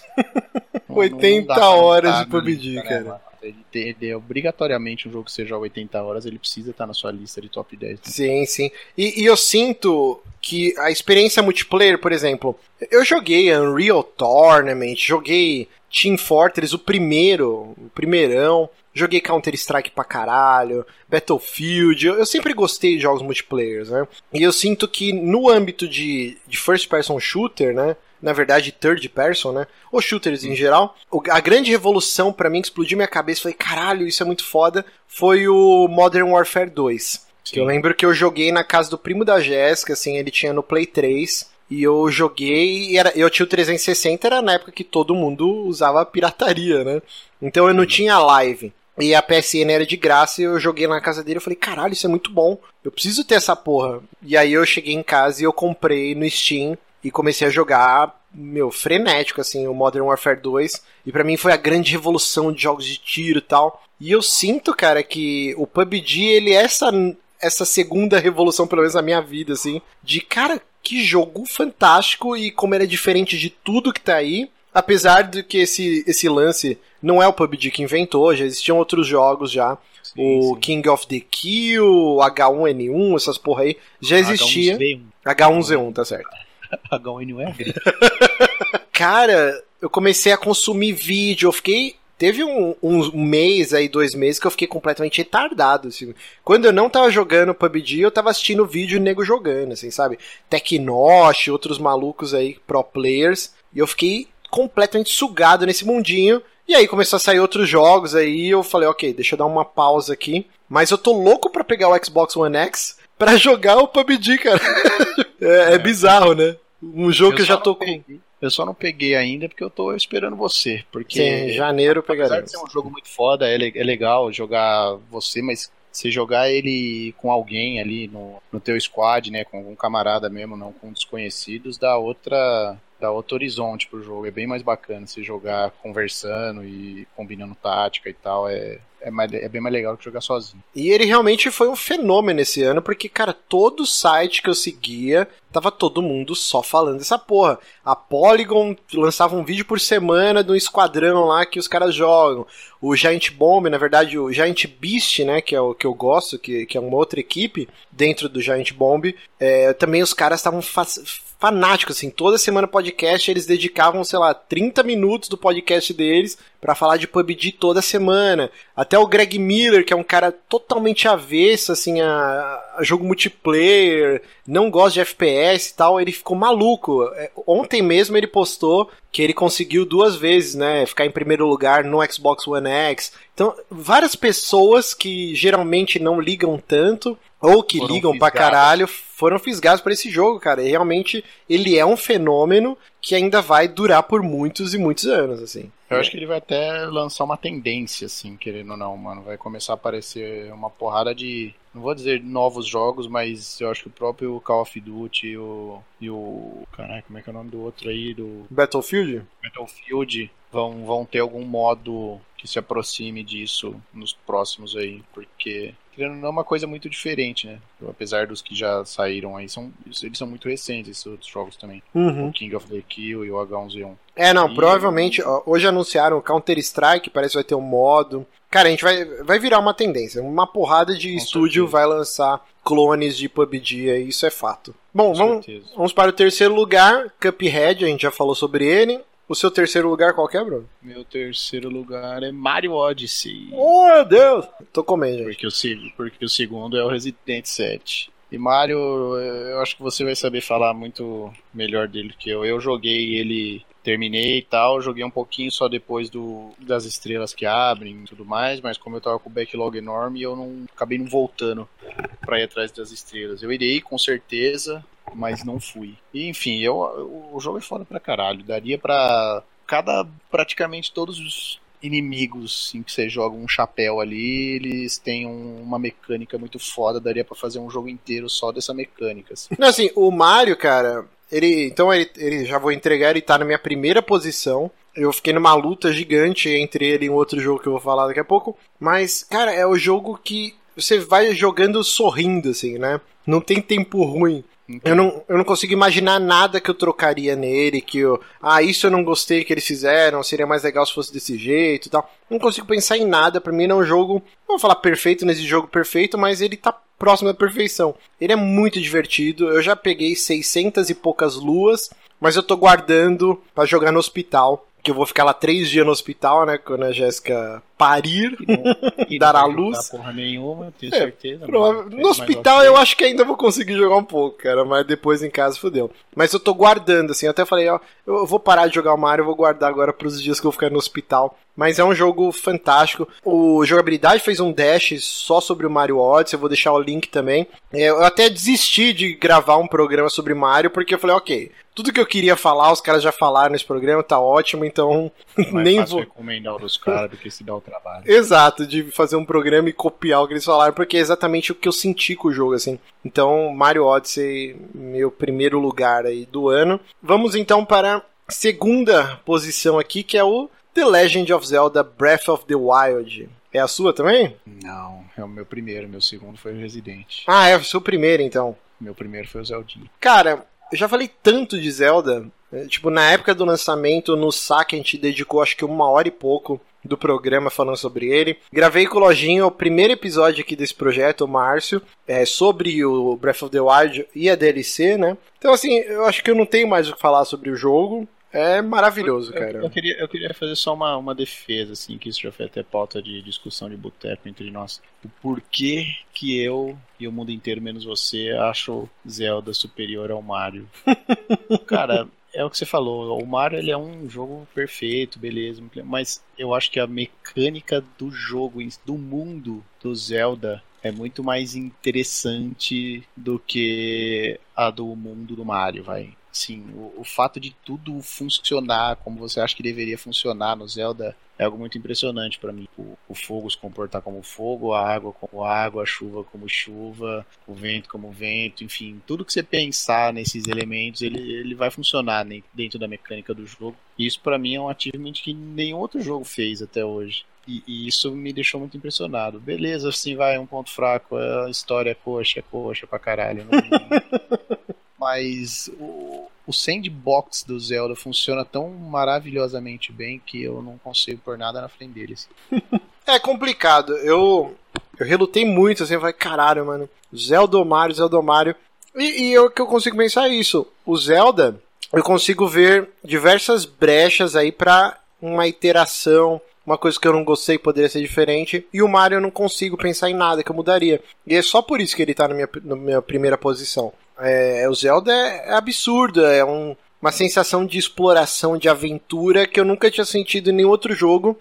Não, 80 não horas de PUBG, cara. Ele, ele, é obrigatoriamente um jogo que seja 80 horas, ele precisa estar na sua lista de top 10. Né? Sim, sim. E, e, eu sinto que a experiência multiplayer, por exemplo, eu joguei Unreal Tournament, joguei Team Fortress, o primeiro, o primeirão, joguei Counter-Strike pra caralho, Battlefield, eu, eu, sempre gostei de jogos multiplayer, né? E eu sinto que no âmbito de, de first person shooter, né? Na verdade, third person, né? Ou shooters em geral. A grande revolução para mim que explodiu minha cabeça, falei, caralho, isso é muito foda, foi o Modern Warfare 2. Que eu lembro que eu joguei na casa do primo da Jéssica, assim, ele tinha no Play 3. E eu joguei, e era, eu tinha o 360, era na época que todo mundo usava pirataria, né? Então eu não tinha live. E a PSN era de graça e eu joguei na casa dele. Eu falei, caralho, isso é muito bom. Eu preciso ter essa porra. E aí eu cheguei em casa e eu comprei no Steam e comecei a jogar, meu, frenético, assim, o Modern Warfare 2. E para mim foi a grande revolução de jogos de tiro e tal. E eu sinto, cara, que o PUBG, ele é essa, essa segunda revolução, pelo menos na minha vida, assim, de, cara, que jogo fantástico e como ele é diferente de tudo que tá aí. Apesar de que esse, esse lance não é o PUBG que inventou, já existiam outros jogos já. Sim, o sim. King of the Kill, H1N1, essas porra aí, já existia. H1Z1, H1Z1 tá certo. H1N1 é Cara, eu comecei a consumir vídeo, eu fiquei Teve um, um, mês aí, dois meses, que eu fiquei completamente retardado, assim. Quando eu não tava jogando PUBG, eu tava assistindo vídeo nego jogando, assim, sabe? Tecnosh, outros malucos aí, pro players. E eu fiquei completamente sugado nesse mundinho. E aí começou a sair outros jogos aí, eu falei, ok, deixa eu dar uma pausa aqui. Mas eu tô louco pra pegar o Xbox One X pra jogar o PUBG, cara. é, é, bizarro, né? Um jogo eu que eu já tô com. Eu só não peguei ainda porque eu tô esperando você. Porque Sim, janeiro pegaremos. Apesar de ser um jogo muito foda, é, é legal jogar você, mas você jogar ele com alguém ali no, no teu squad, né, com um camarada mesmo, não com desconhecidos, dá outra dá outro horizonte pro jogo. É bem mais bacana se jogar conversando e combinando tática e tal. É, é, mais, é bem mais legal que jogar sozinho. E ele realmente foi um fenômeno esse ano, porque, cara, todo site que eu seguia, tava todo mundo só falando dessa porra. A Polygon lançava um vídeo por semana do esquadrão lá que os caras jogam. O Giant Bomb, na verdade, o Giant Beast, né, que é o que eu gosto, que, que é uma outra equipe dentro do Giant Bomb, é, também os caras estavam fanáticos, assim, toda semana podcast eles dedicavam, sei lá, 30 minutos do podcast deles para falar de PUBG toda semana. Até o Greg Miller, que é um cara totalmente avesso, assim, a, a jogo multiplayer, não gosta de FPS e tal, ele ficou maluco. É, ontem mesmo ele postou que ele conseguiu duas vezes, né, ficar em primeiro lugar no Xbox One X. Então, várias pessoas que geralmente não ligam tanto, ou que foram ligam fisgados. pra caralho, foram fisgados por esse jogo, cara. E realmente ele é um fenômeno que ainda vai durar por muitos e muitos anos, assim. Eu acho que ele vai até lançar uma tendência, assim, querendo ou não, mano. Vai começar a aparecer uma porrada de. Não vou dizer novos jogos, mas eu acho que o próprio Call of Duty e o. E o. Caralho, como é que é o nome do outro aí? Do. Battlefield? Battlefield vão, vão ter algum modo que se aproxime disso nos próximos aí, porque não é uma coisa muito diferente, né? Apesar dos que já saíram aí, são, eles são muito recentes, esses outros jogos também. Uhum. O King of the Kill e o H1Z1. É, não, e... provavelmente, ó, hoje anunciaram o Counter-Strike, parece que vai ter um modo. Cara, a gente vai, vai virar uma tendência. Uma porrada de Com estúdio certeza. vai lançar clones de PUBG, aí, isso é fato. Bom, vamos, vamos para o terceiro lugar, Cuphead, a gente já falou sobre ele. O seu terceiro lugar qual é, Bruno? Meu terceiro lugar é Mario Odyssey. Oh, meu Deus! Tô comendo, Porque o, porque o segundo é o Resident 7. E Mario, eu acho que você vai saber falar muito melhor dele que eu. Eu joguei ele, terminei e tal, joguei um pouquinho só depois do, das estrelas que abrem e tudo mais, mas como eu tava com o backlog enorme, eu não acabei não voltando pra ir atrás das estrelas. Eu irei com certeza, mas não fui. E, enfim, eu, o jogo é foda pra caralho. Daria pra cada praticamente todos os inimigos em que você joga um chapéu ali, eles têm um, uma mecânica muito foda, daria para fazer um jogo inteiro só dessa mecânica. Assim. Não, assim, o Mario, cara, ele. Então ele, ele já vou entregar, ele tá na minha primeira posição. Eu fiquei numa luta gigante entre ele e um outro jogo que eu vou falar daqui a pouco. Mas, cara, é o jogo que você vai jogando sorrindo, assim, né? Não tem tempo ruim. Eu não, eu não consigo imaginar nada que eu trocaria nele, que eu, ah, isso eu não gostei que eles fizeram, seria mais legal se fosse desse jeito e tal. Não consigo pensar em nada, pra mim não é um jogo, não vou falar perfeito nesse jogo perfeito, mas ele tá próximo da perfeição. Ele é muito divertido, eu já peguei 600 e poucas luas, mas eu tô guardando para jogar no hospital que eu vou ficar lá três dias no hospital, né? Quando a Jéssica parir e, e dar à luz. Porra nenhuma, eu tenho é, certeza. no hospital eu acho que ainda vou conseguir jogar um pouco, cara, mas depois em casa fodeu. Mas eu tô guardando, assim, eu até falei, ó, eu vou parar de jogar o Mario, eu vou guardar agora pros dias que eu vou ficar no hospital. Mas é um jogo fantástico. O jogabilidade fez um dash só sobre o Mario Odyssey, eu vou deixar o link também. É, eu até desisti de gravar um programa sobre Mario, porque eu falei, ok, tudo que eu queria falar, os caras já falaram nesse programa, tá ótimo, então nem vou. recomendar dos caras do que se dá o trabalho. Exato, de fazer um programa e copiar o que eles falaram, porque é exatamente o que eu senti com o jogo, assim. Então, Mario Odyssey, meu primeiro lugar aí do ano. Vamos então para a segunda posição aqui, que é o The Legend of Zelda Breath of the Wild. É a sua também? Não, é o meu primeiro, meu segundo foi o Resident. Ah, é o seu primeiro então. Meu primeiro foi o Zeldinho. Cara, eu já falei tanto de Zelda. Né? Tipo, na época do lançamento, no saque a gente dedicou acho que uma hora e pouco do programa falando sobre ele. Gravei com o Lojinho o primeiro episódio aqui desse projeto, o Márcio, é, sobre o Breath of the Wild e a DLC, né? Então, assim, eu acho que eu não tenho mais o que falar sobre o jogo. É maravilhoso, cara. Eu, eu, queria, eu queria fazer só uma, uma defesa, assim, que isso já foi até pauta de discussão de boteco entre nós. O porquê que eu e o mundo inteiro, menos você, acho Zelda superior ao Mario. cara, é o que você falou. O Mario ele é um jogo perfeito, beleza, mas eu acho que a mecânica do jogo, do mundo do Zelda, é muito mais interessante do que a do mundo do Mario, vai. Sim, o, o, fato de tudo funcionar como você acha que deveria funcionar no Zelda é algo muito impressionante para mim. O, o, fogo se comportar como fogo, a água como água, a chuva como chuva, o vento como vento, enfim, tudo que você pensar nesses elementos, ele, ele vai funcionar dentro da mecânica do jogo. E isso para mim é um achievement que nenhum outro jogo fez até hoje. E, e, isso me deixou muito impressionado. Beleza, assim vai, um ponto fraco. A história é coxa, é coxa pra caralho. Não, mas o, o sandbox do Zelda funciona tão maravilhosamente bem que eu não consigo pôr nada na frente deles. é complicado. Eu, eu relutei muito, assim, falei, caralho, mano. Zelda Mario, Zelda Mario. E, e eu que eu consigo pensar é isso. O Zelda, eu consigo ver diversas brechas aí para uma iteração, uma coisa que eu não gostei poderia ser diferente. E o Mario eu não consigo pensar em nada que eu mudaria. E é só por isso que ele tá na minha, na minha primeira posição. É, o Zelda é, é absurdo, é um, uma sensação de exploração, de aventura que eu nunca tinha sentido em nenhum outro jogo.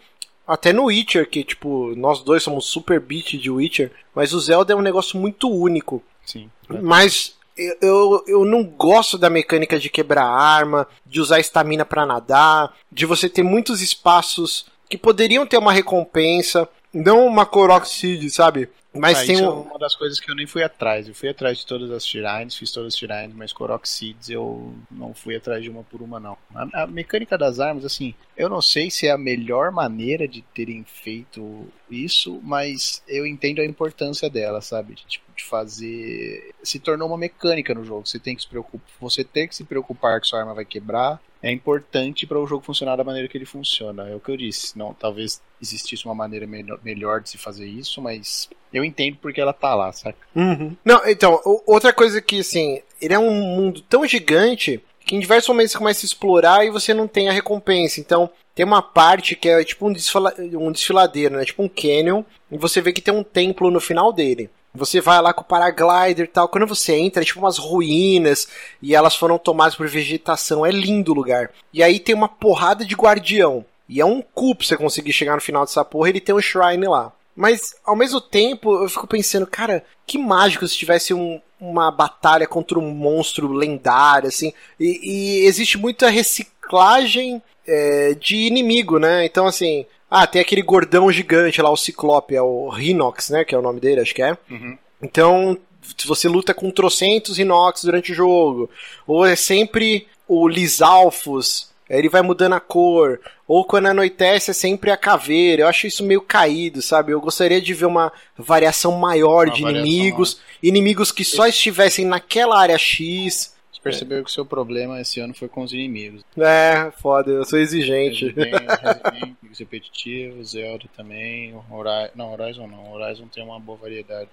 Até no Witcher, que, tipo, nós dois somos super beat de Witcher, mas o Zelda é um negócio muito único. Sim. Mas eu, eu não gosto da mecânica de quebrar arma, de usar estamina para nadar, de você ter muitos espaços que poderiam ter uma recompensa, não uma Korok Seed, sabe? Mas ah, tem um... é uma das coisas que eu nem fui atrás. Eu fui atrás de todas as Shrines, fiz todas as Shrines, mas Korok Seeds eu não fui atrás de uma por uma, não. A, a, mecânica das armas, assim, eu não sei se é a melhor maneira de terem feito isso, mas eu entendo a importância dela, sabe? De, tipo, de fazer. Se tornou uma mecânica no jogo. Você tem que se preocupar. Você tem que se preocupar que sua arma vai quebrar é importante para o jogo funcionar da maneira que ele funciona. É o que eu disse. Não, talvez existisse uma maneira melhor, de se fazer isso, mas eu entendo porque ela tá lá, saca? Uhum. Não, então, outra coisa que, assim, ele é um mundo tão gigante que em diversos momentos você começa a explorar e você não tem a recompensa. Então, tem uma parte que é tipo um, desfila um desfiladeiro, né? Tipo um canyon, e você vê que tem um templo no final dele. Você vai lá com o paraglider e tal. Quando você entra, é tipo umas ruínas e elas foram tomadas por vegetação. É lindo o lugar. E aí tem uma porrada de guardião. E é um cu pra você conseguir chegar no final dessa porra. Ele tem um shrine lá. Mas, ao mesmo tempo, eu fico pensando, cara, que mágico se tivesse um, uma batalha contra um monstro lendário, assim. E, e existe muita reciclagem é, de inimigo, né? Então, assim, ah, tem aquele gordão gigante lá, o Ciclope, é o Rhinox, né? Que é o nome dele, acho que é. Uhum. Então, se você luta com trocentos Rhinox durante o jogo, ou é sempre o Lisalfos, ele vai mudando a cor, ou quando anoitece é sempre a caveira. Eu acho isso meio caído, sabe? Eu gostaria de ver uma variação maior uma de variação inimigos, maior. inimigos que só estivessem naquela área X você percebeu é. que o seu problema esse ano foi com os inimigos. É, foda, eu sou exigente. Resident repetitivo, Zelda também, Horizon, não, Horizon não, Horizon tem uma boa variedade.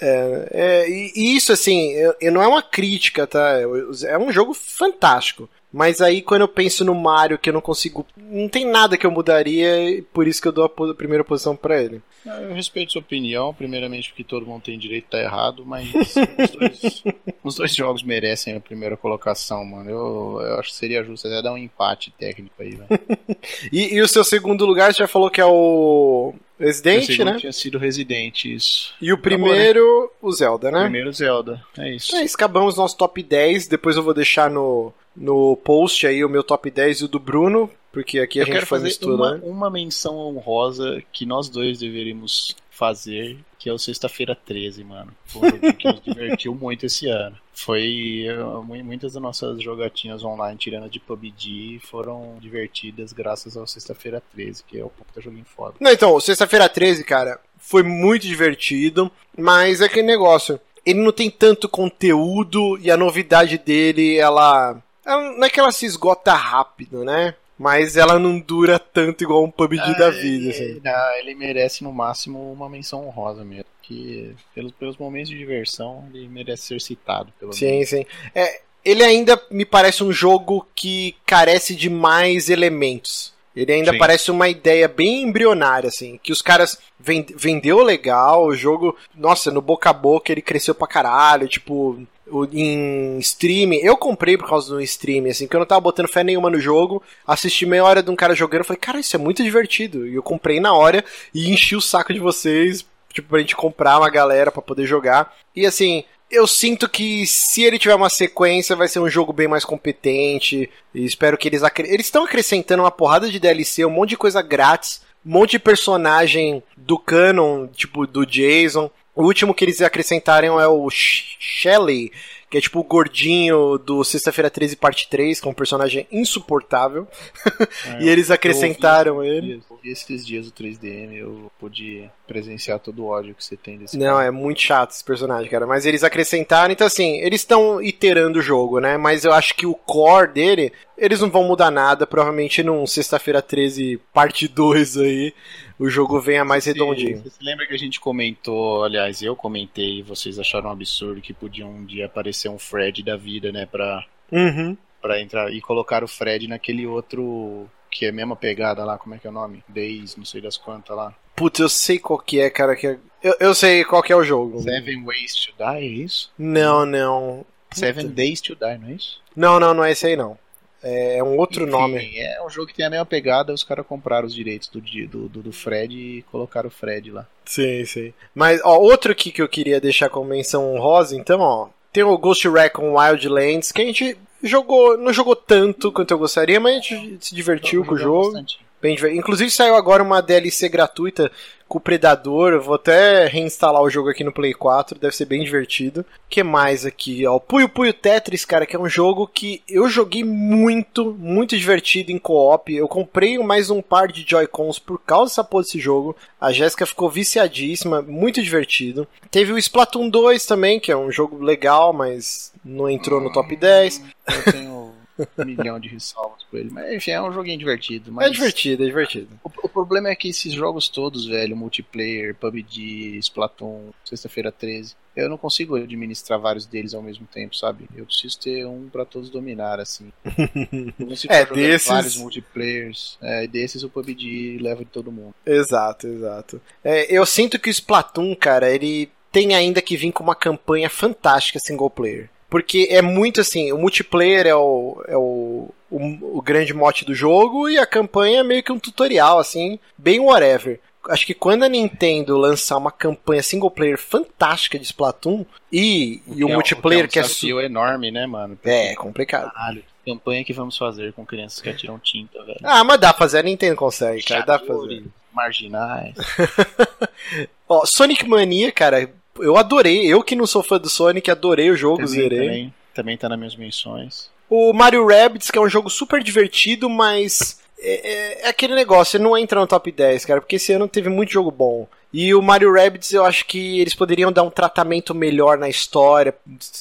É, é, e isso, assim, eu, não é uma crítica, tá? É um jogo fantástico. Mas aí quando eu penso no Mario, que eu não consigo. Não tem nada que eu mudaria, por isso que eu dou a, primeira posição para ele. Eu respeito sua opinião, primeiramente porque todo mundo tem direito a estar errado, mas os, dois, os dois, jogos merecem a primeira colocação, mano. Eu, eu acho que seria justo até dar um empate técnico aí, velho. e, e o seu segundo lugar, você já falou que é o Resident, né? tinha sido Resident, isso. E o primeiro, Acabou, né? o Zelda, né? O primeiro Zelda, é isso. É, acabamos nosso top 10, depois eu vou deixar no, no post aí o meu top 10 e o do Bruno, porque aqui a eu gente quero faz fazer uma, né? uma menção honrosa que nós dois deveríamos fazer, que é o Sexta-feira 13, mano. Foi que nos divertiu muito esse ano. Foi. Muitas das nossas jogatinhas online, tirando de PUBG, foram divertidas graças ao Sexta-feira 13, que é o puta joguinho foda. Não, então, Sexta-feira 13, cara, foi muito divertido, mas é aquele negócio. Ele não tem tanto conteúdo e a novidade dele, ela. Ela não é que ela se esgota rápido, né? mas ela não dura tanto igual um PUBG ah, da vida. Assim. Não, ele merece no máximo uma menção honrosa mesmo. Que pelos, pelos momentos de diversão, ele merece ser citado. Pelo sim, menos. sim. É, ele ainda me parece um jogo que carece de mais elementos. Ele ainda Sim. parece uma ideia bem embrionária, assim, que os caras vendeu legal, o jogo, nossa, no boca a boca ele cresceu pra caralho, tipo, em streaming. Eu comprei por causa do streaming, assim, porque eu não tava botando fé nenhuma no jogo. Assisti meia hora de um cara jogando, falei, cara, isso é muito divertido. E eu comprei na hora e enchi o saco de vocês, tipo, pra gente comprar uma galera para poder jogar. E assim, eu sinto que se ele tiver uma sequência, vai ser um jogo bem mais competente. E espero que eles. Acre... Eles estão acrescentando uma porrada de DLC, um monte de coisa grátis, um monte de personagem do canon, tipo do Jason. O último que eles acrescentaram é o Shelley, que é tipo o gordinho do Sexta-feira 13, parte 3, que é um personagem insuportável. É, e eles acrescentaram eu ele. Eu esses dias o 3DM, eu pude presenciar todo o ódio que você tem desse Não, cara. é muito chato esse personagem, cara. Mas eles acrescentaram, então assim, eles estão iterando o jogo, né? Mas eu acho que o core dele, eles não vão mudar nada. Provavelmente num Sexta-feira 13, parte 2 aí o jogo venha mais redondinho. Você, você lembra que a gente comentou, aliás, eu comentei vocês acharam um absurdo que podia um dia aparecer um Fred da vida, né, pra, uhum. pra entrar e colocar o Fred naquele outro que é a mesma pegada lá, como é que é o nome? Days, não sei das quantas lá. Putz, eu sei qual que é, cara. Que é... eu, eu sei qual que é o jogo. Seven Ways to Die, é isso? Não, não. Seven Days to Die, não é isso? Não, não, não é esse aí não. É um outro Enfim, nome. É um jogo que tem a mesma pegada, os caras compraram os direitos do, do, do, do, Fred e colocaram o Fred lá. Sim, sim. Mas, ó, outro aqui que eu queria deixar como menção honrosa, então, ó, tem o Ghost Recon Wildlands, que a gente jogou, não jogou tanto quanto eu gostaria, mas a gente se divertiu com o jogo. Bastante. Inclusive saiu agora uma DLC gratuita com o Predador. Eu vou até reinstalar o jogo aqui no Play 4, deve ser bem divertido. que mais aqui? O Puyo Puyo Tetris, cara, que é um jogo que eu joguei muito, muito divertido em co-op. Eu comprei mais um par de Joy-Cons por causa dessa porra desse jogo. A Jéssica ficou viciadíssima, muito divertido. Teve o Splatoon 2 também, que é um jogo legal, mas não entrou no top 10. Eu tenho um milhão de ressalvas por ele. Mas enfim, é um joguinho divertido. Mas... É divertido, é divertido. O, o, problema é que esses jogos todos, velho, multiplayer, PUBG, Splatoon, Sexta-feira 13, eu não consigo administrar vários deles ao mesmo tempo, sabe? Eu preciso ter um para todos dominar, assim. É, desses... vários multiplayers. É, desses o PUBG leva de todo mundo. Exato, exato. É, eu sinto que o Splatoon, cara, ele tem ainda que vir com uma campanha fantástica single player. Porque é muito assim, o multiplayer é o, é o, o, o, grande mote do jogo e a campanha é meio que um tutorial, assim, bem whatever. Acho que quando a Nintendo lançar uma campanha single player fantástica de Splatoon e, e o, o é, multiplayer que é. Um desafio enorme, né, mano? Porque, é, complicado. Caralho, campanha que vamos fazer com crianças que atiram tinta, velho. Ah, mas dá pra fazer, a Nintendo consegue, cara, dá pra fazer. Marginais. Ó, Sonic Mania, cara, eu adorei. Eu que não sou fã do Sonic, adorei o jogo, também, zerei. Também, também tá nas minhas menções. O Mario Rabbids, que é um jogo super divertido, mas é, é, é, aquele negócio, ele não entra no top 10, cara, porque esse ano teve muito jogo bom. E o Mario Rabbids eu acho que eles poderiam dar um tratamento melhor na história,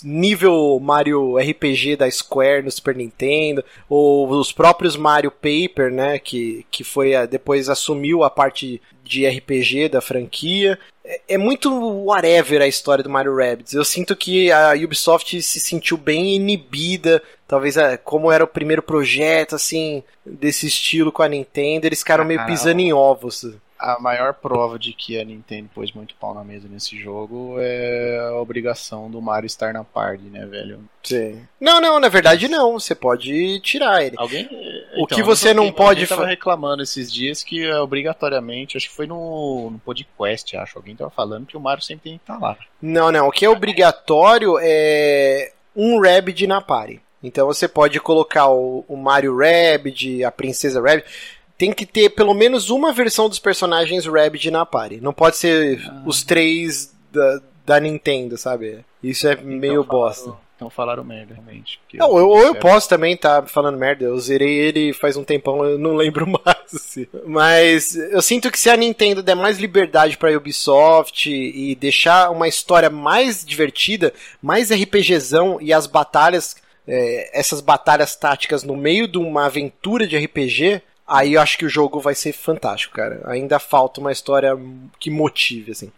nível Mario RPG da Square no Super Nintendo, ou os próprios Mario Paper, né, que, que foi a, depois assumiu a parte de RPG da franquia. É, é muito whatever a história do Mario Rabbids. Eu sinto que a Ubisoft se sentiu bem inibida, talvez é, como era o primeiro projeto assim desse estilo com a Nintendo, eles ficaram meio ah, pisando em ovos a maior prova de que a Nintendo pôs muito pau na mesa nesse jogo é a obrigação do Mario estar na party, né, velho? Sim. Não, não, na verdade não. Você pode tirar ele. Alguém? O então, que você não pode. Eu tava reclamando esses dias que é obrigatoriamente, acho que foi no, no podcast, acho. Alguém tava falando que o Mario sempre tem que estar lá. Não, não. O que é obrigatório é um Rabbit na party. Então você pode colocar o, o Mario Rabbit, a Princesa Rabbit tem que ter pelo menos uma versão dos personagens Rabbids na party. Não pode ser ah. os três da, da Nintendo, sabe? Isso é então meio falaram, bosta. Então falaram merda, realmente. Não, eu, ou eu posso também estar tá falando merda. Eu zerei ele faz um tempão, eu não lembro mais. Assim. Mas eu sinto que se a Nintendo der mais liberdade pra Ubisoft e deixar uma história mais divertida, mais RPGzão e as batalhas. É, essas batalhas táticas no meio de uma aventura de RPG, aí eu acho que o jogo vai ser fantástico, cara. Ainda falta uma história que motive, assim.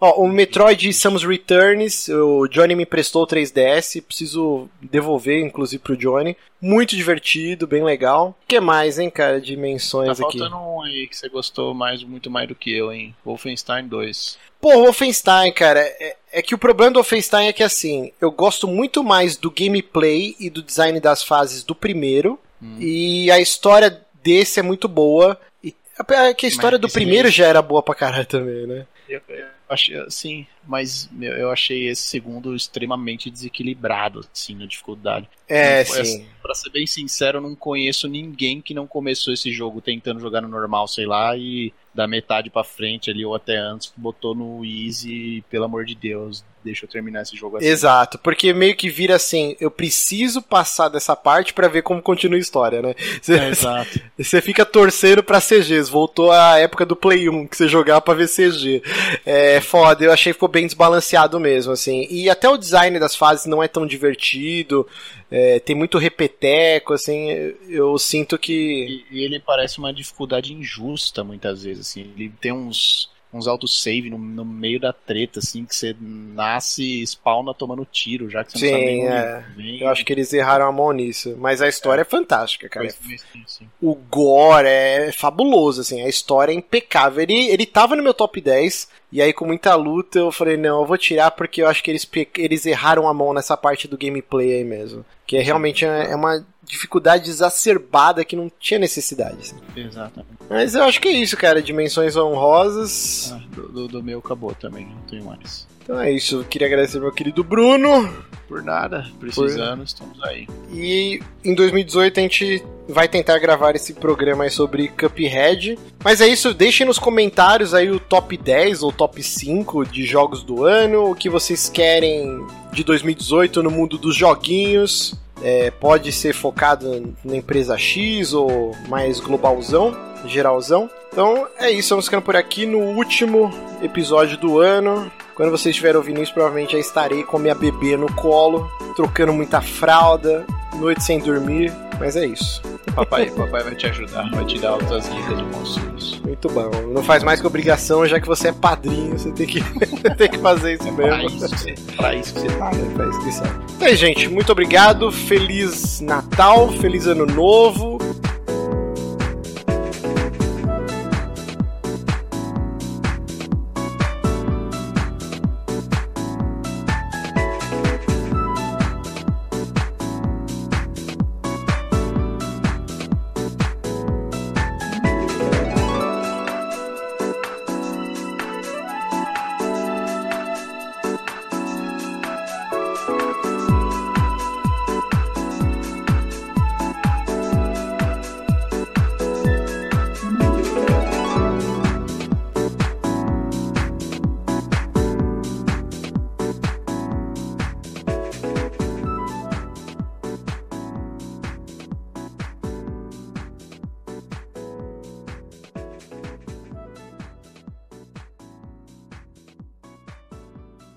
Ó, o Metroid Samus Returns, o Johnny me prestou o 3DS, preciso devolver, inclusive, pro Johnny. Muito divertido, bem legal. O que mais, hein, cara, de menções tá aqui? Tá faltando um aí que você gostou mais, muito mais do que eu, hein? Wolfenstein 2. Pô, Wolfenstein, cara, é, é, que o problema do Wolfenstein é que, assim, eu gosto muito mais do gameplay e do design das fases do primeiro, hum. e a história desse é muito boa. E a, que a história mas, do primeiro é... já era boa pra caralho também, né? Eu, eu achei, sim, mas meu, eu achei esse segundo extremamente desequilibrado, assim, na dificuldade. É, não, sim. Pra ser bem sincero, eu não conheço ninguém que não começou esse jogo tentando jogar no normal, sei lá, e da metade para frente ali ou até antes botou no easy, pelo amor de Deus, deixa eu terminar esse jogo assim. Exato, porque meio que vira assim, eu preciso passar dessa parte para ver como continua a história, né? Você, é, exato. Você fica torcendo pra CGs, voltou a época do Play 1, que você jogava pra ver CG. É foda, eu achei que ficou bem desbalanceado mesmo, assim. E até o design das fases não é tão divertido, é, tem muito repeteco, assim, eu sinto que... E, e ele parece uma dificuldade injusta, muitas vezes, assim, ele tem uns uns autosave no, no meio da treta, assim, que você nasce e spawna tomando tiro, já que você sim, não sabe é. Vem. Eu acho que eles erraram a mão nisso. Mas a história é, é fantástica, cara. Sim, sim. O gore é fabuloso, assim, a história é impecável. Ele, ele tava no meu top 10, e aí com muita luta eu falei, não, eu vou tirar porque eu acho que eles, eles erraram a mão nessa parte do gameplay aí mesmo. Que é realmente é, é uma dificuldade exacerbada que não tinha necessidade. Assim. Exatamente. Mas eu acho que é isso, cara. Dimensões honrosas. Ah, do, do, meu acabou também, não tenho mais. Então é isso. Eu queria agradecer meu querido Bruno. Por nada, precisando, Por... estamos aí. E em 2018 a gente vai tentar gravar esse programa aí sobre Cuphead. Mas é isso, deixem nos comentários aí o top 10 ou top 5 de jogos do ano, o que vocês querem de 2018 no mundo dos joguinhos é, pode ser focado na empresa X ou mais globalzão, geralzão. Então é isso, vamos ficando por aqui no último episódio do ano. Quando vocês estiverem ouvindo isso, provavelmente já estarei com minha bebê no colo, trocando muita fralda, noite sem dormir, mas é isso. Papai, papai vai te ajudar, vai te dar outras dicas de conselhos. Muito bom. Não faz mais que obrigação, já que você é padrinho, você tem que, tem que fazer isso mesmo. Pra isso, você, pra isso que você tá. É, pra isso que você Então, gente, muito obrigado. Feliz Natal, feliz Ano Novo.